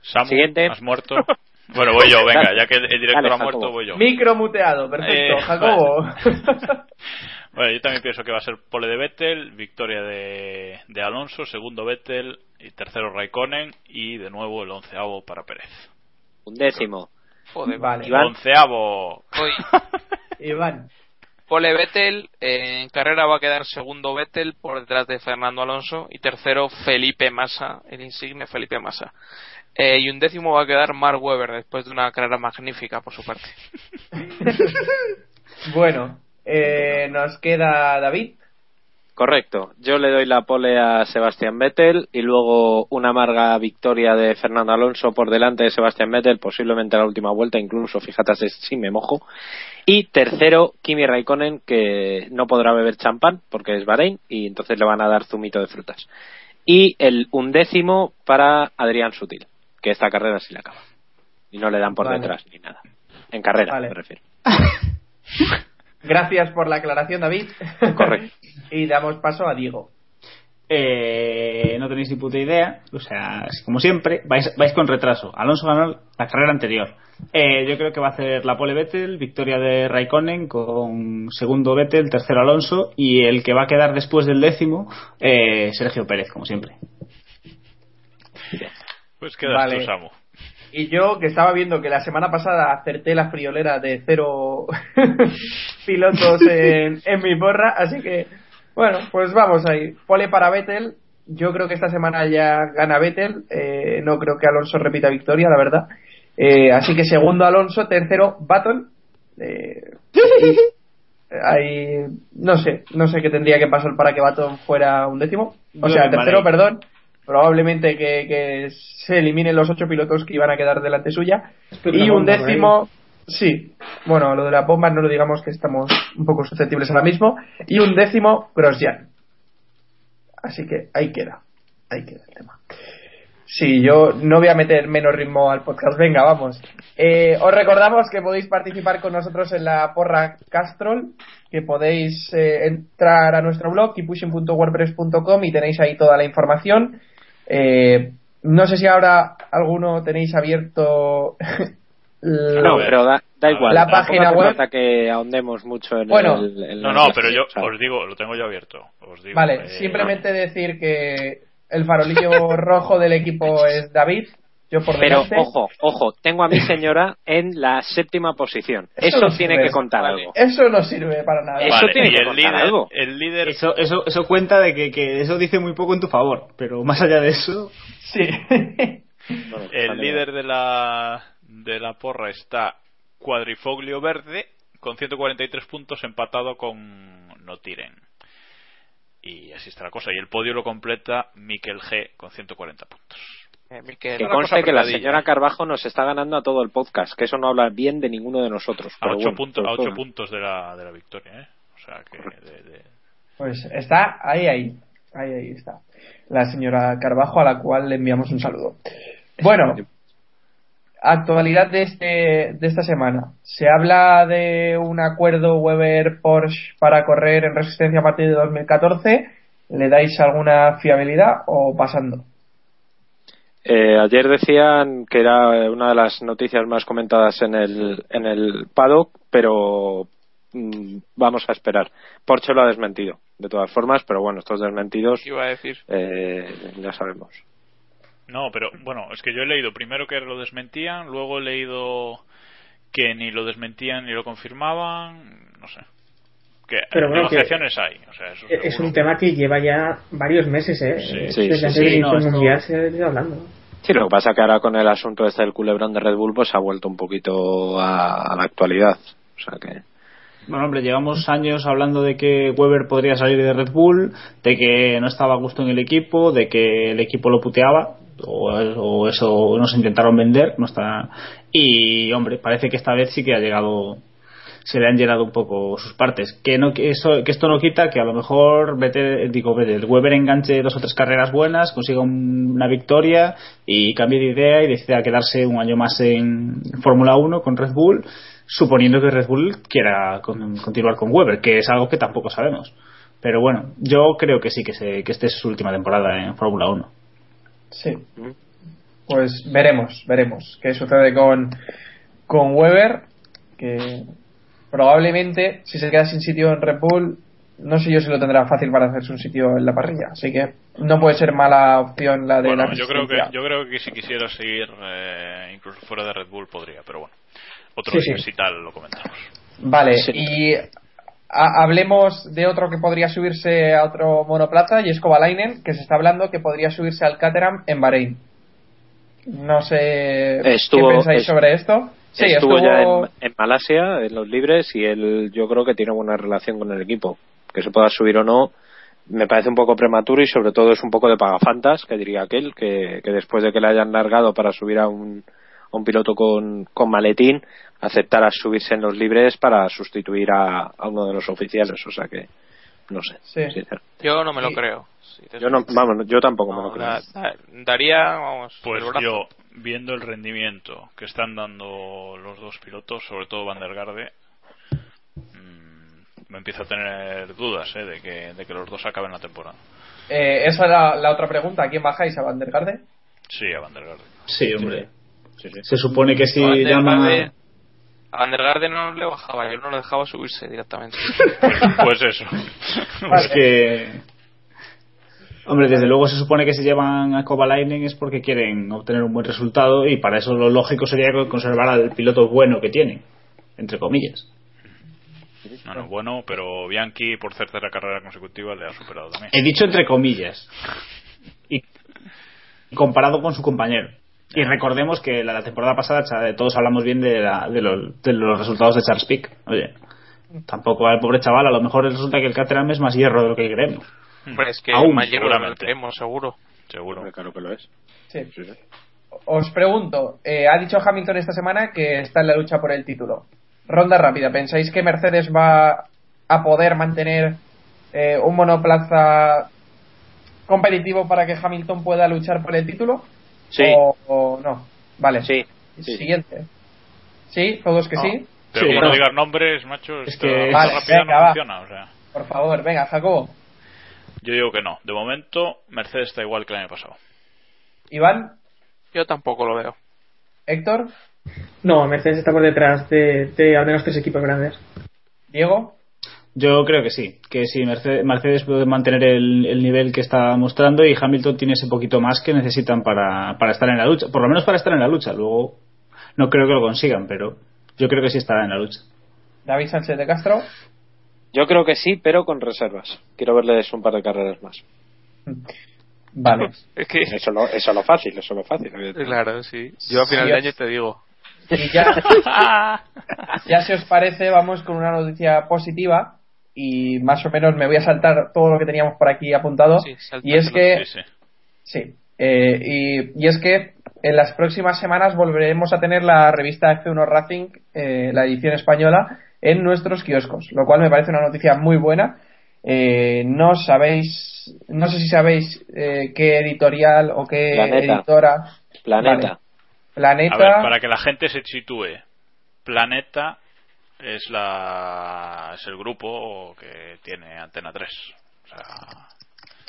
Samu, Siguiente. has muerto. Bueno, voy yo, venga, ya que el director Dale, ha muerto, voy yo. Micro muteado, perfecto. Eh, Jacobo. Bueno, yo también pienso que va a ser pole de Vettel, victoria de, de Alonso, segundo Vettel y tercero Raikkonen y de nuevo el onceavo para Pérez. Un décimo. Joder, Vale. Iván. Onceavo. Iván. Pole Vettel, eh, en carrera va a quedar segundo Vettel por detrás de Fernando Alonso y tercero Felipe Massa, el insigne Felipe Massa. Eh, y un décimo va a quedar Mark Webber después de una carrera magnífica por su parte. Bueno, eh, nos queda David. Correcto. Yo le doy la pole a Sebastián Vettel y luego una amarga victoria de Fernando Alonso por delante de Sebastián Vettel, posiblemente a la última vuelta, incluso, fíjate si me mojo. Y tercero, Kimi Raikkonen, que no podrá beber champán porque es Bahrein y entonces le van a dar zumito de frutas. Y el undécimo para Adrián Sutil, que esta carrera sí la acaba. Y no le dan por Vale. detrás ni nada. En carrera, Vale. me refiero. Gracias por la aclaración, David. Correcto. y damos paso a Diego. Eh, no tenéis ni puta idea, o sea, es como siempre, vais, vais con retraso. Alonso ganó la carrera anterior. Eh, yo creo que va a hacer la pole Vettel, victoria de Raikkonen con segundo Vettel, tercero Alonso y el que va a quedar después del décimo, eh, Sergio Pérez, como siempre. Pues quedas Vale. tú, Samu. Y yo, que estaba viendo que la semana pasada acerté la friolera de cero pilotos en, en mi porra, así que, bueno, pues vamos ahí. Pole para Vettel. Yo creo que esta semana ya gana Vettel. eh, no creo que Alonso repita victoria, la verdad. Eh, así que segundo Alonso, tercero Baton. Eh, ahí, no sé, no sé qué tendría que pasar para que Baton fuera un décimo. O sea, tercero, perdón. Probablemente que, que se eliminen los ocho pilotos que iban a quedar delante suya. Y un décimo, sí. Bueno, lo de la bomba no lo digamos que estamos un poco susceptibles ahora mismo. Y un décimo, Grosjean. Así que ahí queda. Ahí queda el tema. Sí, yo no voy a meter menos ritmo al podcast. Venga, vamos. Eh, os recordamos que podéis participar con nosotros en la porra Castrol, que podéis eh, entrar a nuestro blog, kipushing.wordpress.com y tenéis ahí toda la información. Eh, no sé si ahora alguno tenéis abierto el- No, pero da, da igual. La página hace web. falta que ahondemos mucho en Bueno. el. No, la- no, pero yo ¿sabes? os digo, lo tengo yo abierto. Os digo, Vale, eh, simplemente decir que el farolillo rojo del equipo es David, yo por Pero delante. ojo, ojo, tengo a mi señora en la séptima posición. Eso Eso, no tiene sirve. que contar Vale. algo. Eso no sirve para nada. Eso Vale, tiene y que el contar líder, algo. el líder Eso, eso, eso cuenta de que, que eso dice muy poco en tu favor, pero más allá de eso, Sí. Bueno, El vale, líder de la, de la porra está Cuadrifoglio Verde con 143 puntos empatado con Notiren. Y así está la cosa. Y el podio lo completa Mikel G con 140 puntos. Eh, Que conste que la señora Carbajo nos está ganando a todo el podcast, que eso no habla bien de ninguno de nosotros. A pero 8 bueno, puntos, a ocho puntos de la, de la victoria, ¿eh? O sea que. de- de- Pues está ahí, ahí. Ahí, ahí está. La señora Carbajo, a la cual le enviamos un saludo. Bueno, actualidad de, este, de esta semana. Se habla de un acuerdo Weber-Porsche para correr en resistencia a partir de 2014. ¿Le dais alguna fiabilidad o pasando? Eh, ayer decían que era una de las noticias más comentadas en el, en el paddock, pero mm, vamos a esperar. Porsche lo ha desmentido, de todas formas, pero bueno, estos desmentidos ¿Qué iba a decir? eh, ya sabemos. No, pero bueno, es que yo he leído primero que lo desmentían, luego he leído que ni lo desmentían ni lo confirmaban, no sé. Que Pero bueno, que- negociaciones hay, o sea, eso Es seguro. un tema que lleva ya varios meses, ¿eh? Sí, sí, Desde sí, antes sí, no, esto- mundial se ha ido hablando. Sí, lo que pasa que ahora con el asunto este del culebrón de Red Bull, pues ha vuelto un poquito a, a la actualidad. O sea que. Bueno, hombre, llevamos años hablando de que Weber podría salir de Red Bull, de que no estaba a gusto en el equipo, de que el equipo lo puteaba, o, o eso nos intentaron vender, no está. Y, hombre, parece que esta vez sí que ha llegado, se le han llenado un poco sus partes. Que no, que eso, que esto no quita que a lo mejor vete, digo, vete, el Weber enganche dos o tres carreras buenas, consiga un- una victoria y cambie de idea y decida quedarse un año más en Fórmula 1 con Red Bull, suponiendo que Red Bull quiera con- continuar con Weber, que es algo que tampoco sabemos. Pero bueno, yo creo que sí, que, se, que esta es su última temporada en Fórmula 1. Sí. Pues veremos, veremos qué sucede con, con Weber, que probablemente si se queda sin sitio en Red Bull, no sé yo si lo tendrá fácil para hacerse un sitio en la parrilla. Así que no puede ser mala opción la de Bueno, la yo creo que yo creo que si quisiera seguir eh, incluso fuera de Red Bull podría, pero bueno. Otro Sí, día sí. si tal lo comentamos. Vale, Sí. y ha- hablemos de otro que podría subirse a otro monoplaza, y es Kovalainen, que se está hablando que podría subirse al Caterham en Bahrein. No sé Estuvo- qué pensáis sobre esto. Sí, estuvo, ya en, en Malasia, en los libres, y él yo creo que tiene buena relación con el equipo. Que se pueda subir o no, me parece un poco prematuro y sobre todo es un poco de pagafantas, que diría aquel, que, que después de que le hayan largado para subir a un, a un piloto con, con maletín, aceptara subirse en los libres para sustituir a, a uno de los oficiales. O sea que, no sé. Sí. Yo no me lo creo. Yo no, vamos, yo tampoco me lo creo. da- da- daría, vamos, Pues el brazo. yo, viendo el rendimiento que están dando los dos pilotos, sobre todo Van der Garde, mm, me empiezo a tener dudas eh, de, que, de que los dos acaben la temporada. Eh, esa era la otra pregunta. ¿A quién bajáis? ¿A Van der Garde? Sí, a Van der Garde. Sí, hombre. Sí, sí. Se supone que si der llama... Garde- a Van der Garde no le bajaba, yo no le dejaba subirse directamente. Pues eso. Es que... Hombre, desde luego se supone que si llevan a Kovalainen es porque quieren obtener un buen resultado y para eso lo lógico sería conservar al piloto bueno que tienen, entre comillas. No, no, bueno, pero Bianchi por tercera carrera consecutiva le ha superado también. He dicho entre comillas. Y comparado con su compañero. Y recordemos que la, la temporada pasada cha- todos hablamos bien de, la- de, los, de los resultados de Charles Pick. Oye, tampoco al pobre chaval, a lo mejor resulta que el Caterham es más hierro de lo que creemos. Hombre, es que Aún, mayor lo seguramente. creemos, seguro. Seguro. Hombre, Claro que lo es. Sí. Sí, sí. Os pregunto, eh, ha dicho Hamilton esta semana que está en la lucha por el título. Ronda rápida, ¿pensáis que Mercedes va a poder mantener eh, un monoplaza competitivo para que Hamilton pueda luchar por el título? Sí. ¿O, o no? Vale. Sí, sí. Siguiente. ¿Sí? ¿Todos que sí? Pero Sí, como no no. digas nombres, macho, Es que- Vale, rápida venga, no va. funciona. O sea, Por favor, venga, Jacobo. Yo digo que no. De momento, Mercedes está igual que el año pasado. Iván, Yo tampoco lo veo. Héctor, No, Mercedes está por detrás de, de al menos tres equipos grandes. Diego. Yo creo que sí, que sí, Mercedes, Mercedes puede mantener el, el nivel que está mostrando y Hamilton tiene ese poquito más que necesitan para, para estar en la lucha, por lo menos para estar en la lucha, luego no creo que lo consigan, pero yo creo que sí estará en la lucha. David Sánchez de Castro. Yo creo que sí, pero con reservas. Quiero verles un par de carreras más. Vale. Es que, Eso lo, eso lo fácil, eso lo fácil. claro, sí. Yo a final de año te digo. Y ya, ya si os parece, vamos con una noticia positiva y más o menos me voy a saltar todo lo que teníamos por aquí apuntado. Sí, y es que, Sí, eh, y, y es que en las próximas semanas volveremos a tener la revista F1 Racing, eh, la edición española, en nuestros kioscos, lo cual me parece una noticia muy buena. Eh, no sabéis, no sé si sabéis eh, qué editorial o qué Planeta. editora. Planeta. Vale. Planeta. A ver, para que la gente se sitúe, Planeta es la es el grupo que tiene Antena 3. O sea,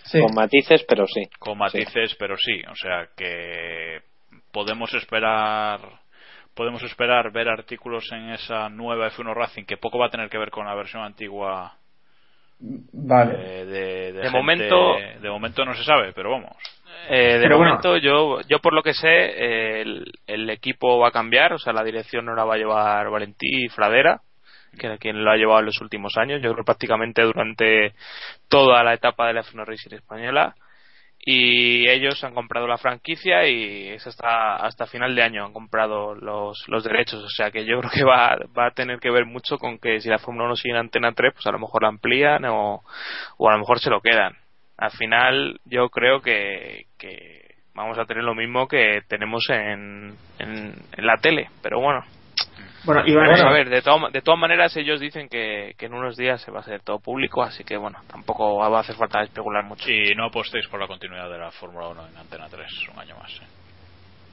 Sí. Con matices, pero sí. con matices, pero sí, o sea que podemos esperar podemos esperar ver artículos en esa nueva F1 Racing que poco va a tener que ver con la versión antigua Vale. eh, de, De gente- momento- de momento no se sabe, pero vamos. Eh, de Pero bueno. momento, yo, yo por lo que sé, eh, el, el equipo va a cambiar, o sea, la dirección no la va a llevar Valentí Fradera, que era quien lo ha llevado en los últimos años, yo creo prácticamente durante toda la etapa de la F1 Racing española. Y ellos han comprado la franquicia y es hasta, hasta final de año han comprado los, los derechos. O sea que yo creo que va, va a tener que ver mucho con que si la Fórmula 1 sigue en Antena 3, pues a lo mejor la amplían o, o a lo mejor se lo quedan. Al final yo creo que, que vamos a tener lo mismo que tenemos en, en, en la tele. Pero bueno, Bueno, a ver. De, to- de todas maneras ellos dicen que, que en unos días se va a hacer todo público, así que bueno, tampoco va a hacer falta especular mucho. Y no apostéis por la continuidad de la Fórmula 1 en Antena 3 un año más. ¿eh?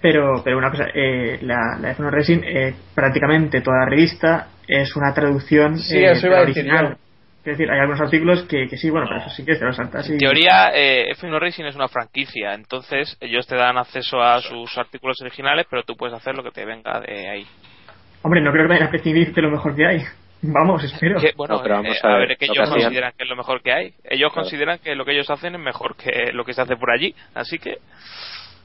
Pero, pero una cosa, eh, la, la F1 Racing, eh, prácticamente toda la revista es una traducción Sí, eh, eso de iba la a decir original. Es decir, hay algunos artículos que, que sí, bueno, pero eso sí que te lo saltas. En teoría, eh, F1 Racing es una franquicia, entonces ellos te dan acceso a sus artículos originales, pero tú puedes hacer lo que te venga de ahí. Hombre, no creo que vayan a prescindir de lo mejor que hay. Vamos, espero. Que, bueno, No, pero vamos eh, a a ver, ver, que lo ellos consideran que es lo mejor que hay. Ellos Claro. consideran que lo que ellos hacen es mejor que lo que se hace por allí, así que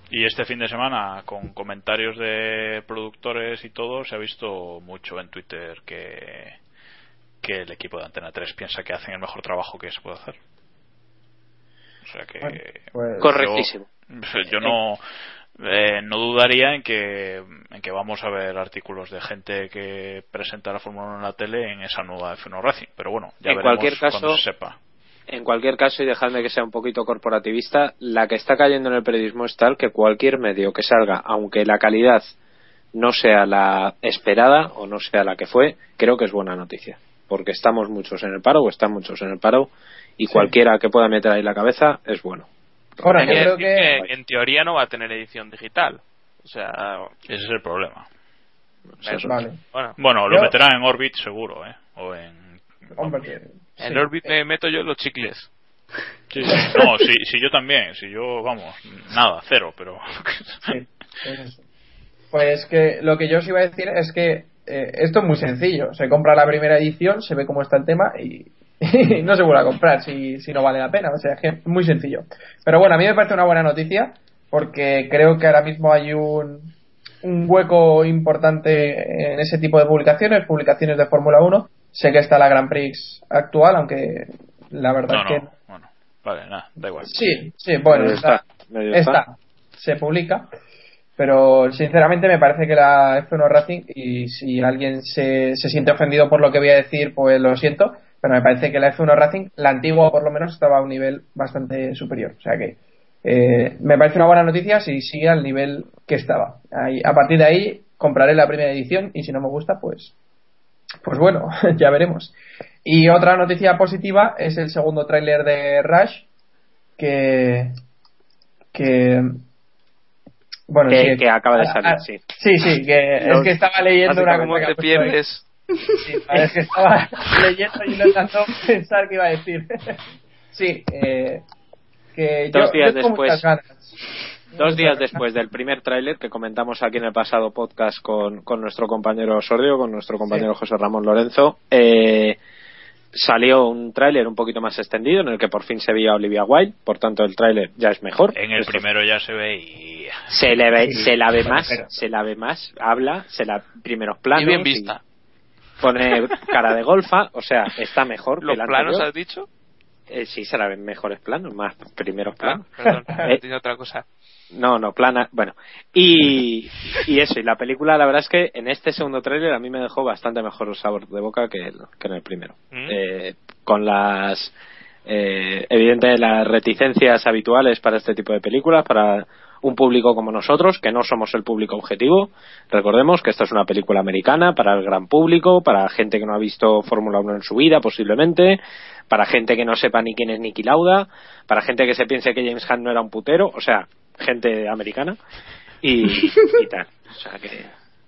Y este fin de semana, con comentarios de productores y todo, se ha visto mucho en Twitter que, que el equipo de Antena 3 piensa que hacen el mejor trabajo que se puede hacer. O sea que. Bueno, pues- Correctísimo. Yo, yo no. Eh, no dudaría en que, en que vamos a ver artículos de gente que presenta la Fórmula 1 en la tele en esa nueva F1 Racing. Pero bueno, ya En veremos cualquier caso- cuando se sepa. En cualquier caso, y dejadme que sea un poquito corporativista, la que está cayendo en el periodismo es tal que cualquier medio que salga, aunque la calidad no sea la esperada o no sea la que fue, creo que es buena noticia. Porque estamos muchos en el paro o están muchos en el paro y cualquiera que pueda meter ahí la cabeza es bueno. Yo creo decir que... que en teoría no va a tener edición digital. O sea, Ese es el problema. eso. Vale. Bueno, Bueno, lo Yo- meterán en Orbit seguro, ¿eh? O en. Hombre, en sí. Orbit me meto yo los chicles. Sí, sí. No, si, si yo también, si yo, vamos, nada, cero, pero. Sí, es eso. Pues que lo que yo os iba a decir es que eh, esto es muy sencillo. Se compra la primera edición, se ve cómo está el tema y no se vuelve a comprar si, si no vale la pena. O sea, es que es muy sencillo. Pero bueno, a mí me parece una buena noticia porque creo que ahora mismo hay un, un hueco importante en ese tipo de publicaciones, publicaciones de Fórmula 1. Sé que está la Grand Prix actual, aunque la verdad No, es que no, bueno, vale, nada, da igual. Sí, sí, bueno, está, está, está. se publica, pero sinceramente me parece que la F1 Racing, y si alguien se, se siente ofendido por lo que voy a decir, pues lo siento, pero me parece que la F1 Racing, la antigua por lo menos, estaba a un nivel bastante superior. O sea que eh, me parece una buena noticia si sigue al nivel que estaba. Ahí, a partir de ahí compraré la primera edición y si no me gusta, pues, pues bueno, ya veremos. Y otra noticia positiva es el segundo tráiler de Rush, que que bueno Que- sí, que acaba de ah, salir, ah, sí. sí sí que es que estaba leyendo una ¿Cómo cosa que te pierdes? Sí, es que estaba leyendo y intentando pensar qué iba a decir sí eh, que Dos yo, días yo después. muchas ganas. Dos días después del primer tráiler que comentamos aquí en el pasado podcast con, con nuestro compañero Osorio, con nuestro compañero José Ramón Lorenzo, eh, salió un tráiler un poquito más extendido en el que por fin se veía a Olivia Wilde, por tanto el tráiler ya es mejor. En el primero ya se ve y. se le ve, se la ve más, se la ve más, habla, se la primeros planos, Y bien vista. Pone cara de golfa, o sea, está mejor que ¿Los el planos anterior. has dicho? Eh, sí, se la ven mejores planos, más primeros Ah, planos. perdón, Eh, otra cosa. No, no, plana. Bueno, y, y eso, y la película, la verdad es que en este segundo tráiler a mí me dejó bastante mejor sabor de boca que, el- que en el primero. Mm. Eh, con las, eh, evidente, las reticencias habituales para este tipo de películas, para un público como nosotros, que no somos el público objetivo. Recordemos que esta es una película americana para el gran público, para gente que no ha visto Fórmula 1 en su vida, posiblemente, para gente que no sepa ni quién es Nicky Lauda, para gente que se piense que James Hunt no era un putero, o sea, gente americana y, y tal. O sea que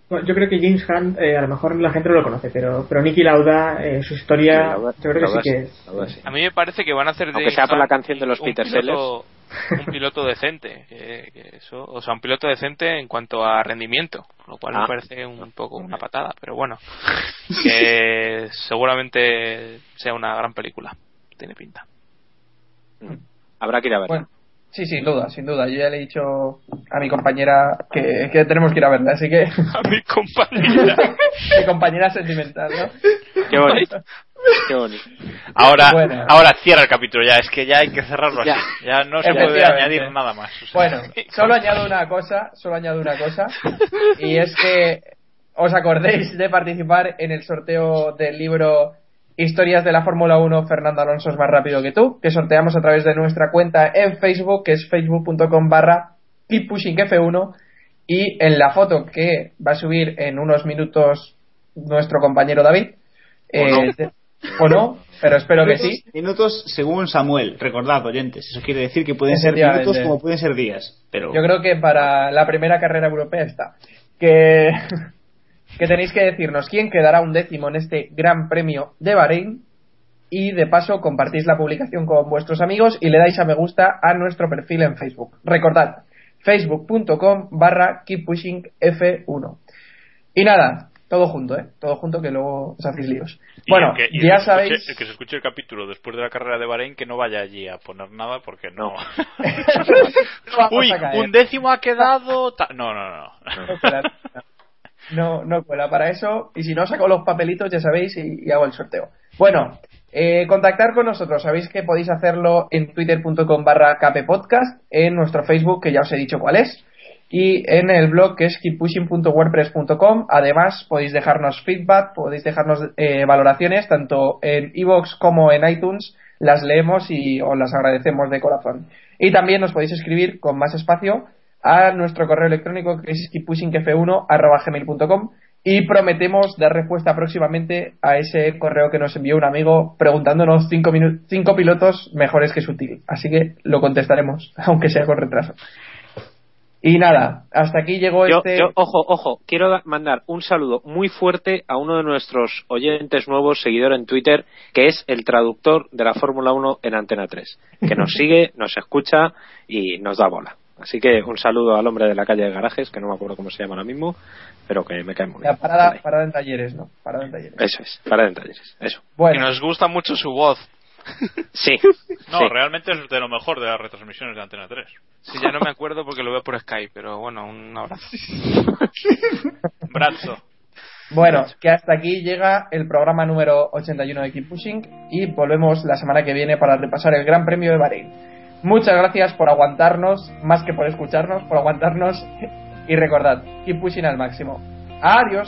Bueno, yo creo que James Hunt, eh, a lo mejor la gente no lo conoce, pero, pero Nicky Lauda, eh, su historia, Sí, Lauda- yo creo que Lauda sí que es. Lauda sí. A mí me parece que van a hacer de Aunque sea por la canción de los Peter piloto, un piloto decente, que, que eso, o sea, un piloto decente en cuanto a rendimiento, lo cual Ah. me parece un poco una patada, pero bueno, que seguramente sea una gran película, tiene pinta. Habrá que ir a verla. Bueno, sí, sin duda, sin duda. Yo ya le he dicho a mi compañera que, que tenemos que ir a verla, así que. A mi compañera. mi compañera sentimental, ¿no? Qué bonito. Qué bonito. Ahora, Bueno. ahora cierra el capítulo ya, es que ya hay que cerrarlo Ya. así. Ya no se puede añadir nada más. o sea. Bueno, solo añado una cosa, solo añado una cosa, y es que os acordéis de participar en el sorteo del libro Historias de la Fórmula 1, Fernando Alonso es más rápido que tú, que sorteamos a través de nuestra cuenta en Facebook, que es facebook.com barra keeppushingf1, y en la foto que va a subir en unos minutos nuestro compañero David, eh, no. O no, pero espero que sí. Minutos según Samuel, recordad, oyentes. Eso quiere decir que pueden ser minutos como pueden ser días. Pero Yo creo que para la primera carrera europea está. Que, que tenéis que decirnos quién quedará un décimo en este Gran Premio de Bahrein. Y de paso compartís la publicación con vuestros amigos y le dais a me gusta a nuestro perfil en Facebook. Recordad, facebook.com barra keeppushingf1. Y nada, todo junto, ¿eh? Todo junto que luego os hacéis líos. Y Bueno, que- y ya escuche- sabéis... el que se escuche el capítulo después de la carrera de Bahrein que no vaya allí a poner nada porque no. Uy, un décimo ha quedado. ta- No, no, no. No cuela, no, no cuela para eso. Y si no, saco los papelitos, ya sabéis, y, y hago el sorteo. Bueno, eh, contactar con nosotros. Sabéis que podéis hacerlo en twitter.com barra kppodcast, en nuestro Facebook, que ya os he dicho cuál es, y en el blog que es keeppushing.wordpress.com. Además, podéis dejarnos feedback, podéis dejarnos eh, valoraciones, tanto en iVoox como en iTunes. Las leemos y os las agradecemos de corazón. Y también nos podéis escribir con más espacio a nuestro correo electrónico que es keeppushingf1.gmail.com y prometemos dar respuesta próximamente a ese correo que nos envió un amigo preguntándonos cinco, cinco pilotos mejores que Sutil. Así que lo contestaremos, aunque sea con retraso. Y nada, hasta aquí llegó Yo, este... yo, ojo, ojo, quiero da- mandar un saludo muy fuerte a uno de nuestros oyentes nuevos, seguidor en Twitter, que es el traductor de la Fórmula 1 en Antena 3, que nos sigue, nos escucha y nos da bola. Así que un saludo al hombre de la calle de garajes, que no me acuerdo cómo se llama ahora mismo, pero que me cae muy La bien. parada, parada en talleres, ¿no? Parada en talleres. Eso es, para de talleres, eso. Y Bueno, nos gusta mucho su voz. Sí, No, sí. realmente es de lo mejor de las retransmisiones de Antena 3. Si ya no me acuerdo porque lo veo por Skype, pero bueno, un abrazo. Brazzo. bueno, que hasta aquí llega el programa número 81 de Keep Pushing y volvemos la semana que viene para repasar el Gran Premio de Bahrein. Muchas gracias por aguantarnos, más que por escucharnos, por aguantarnos y recordad, keep pushing al máximo. Adiós.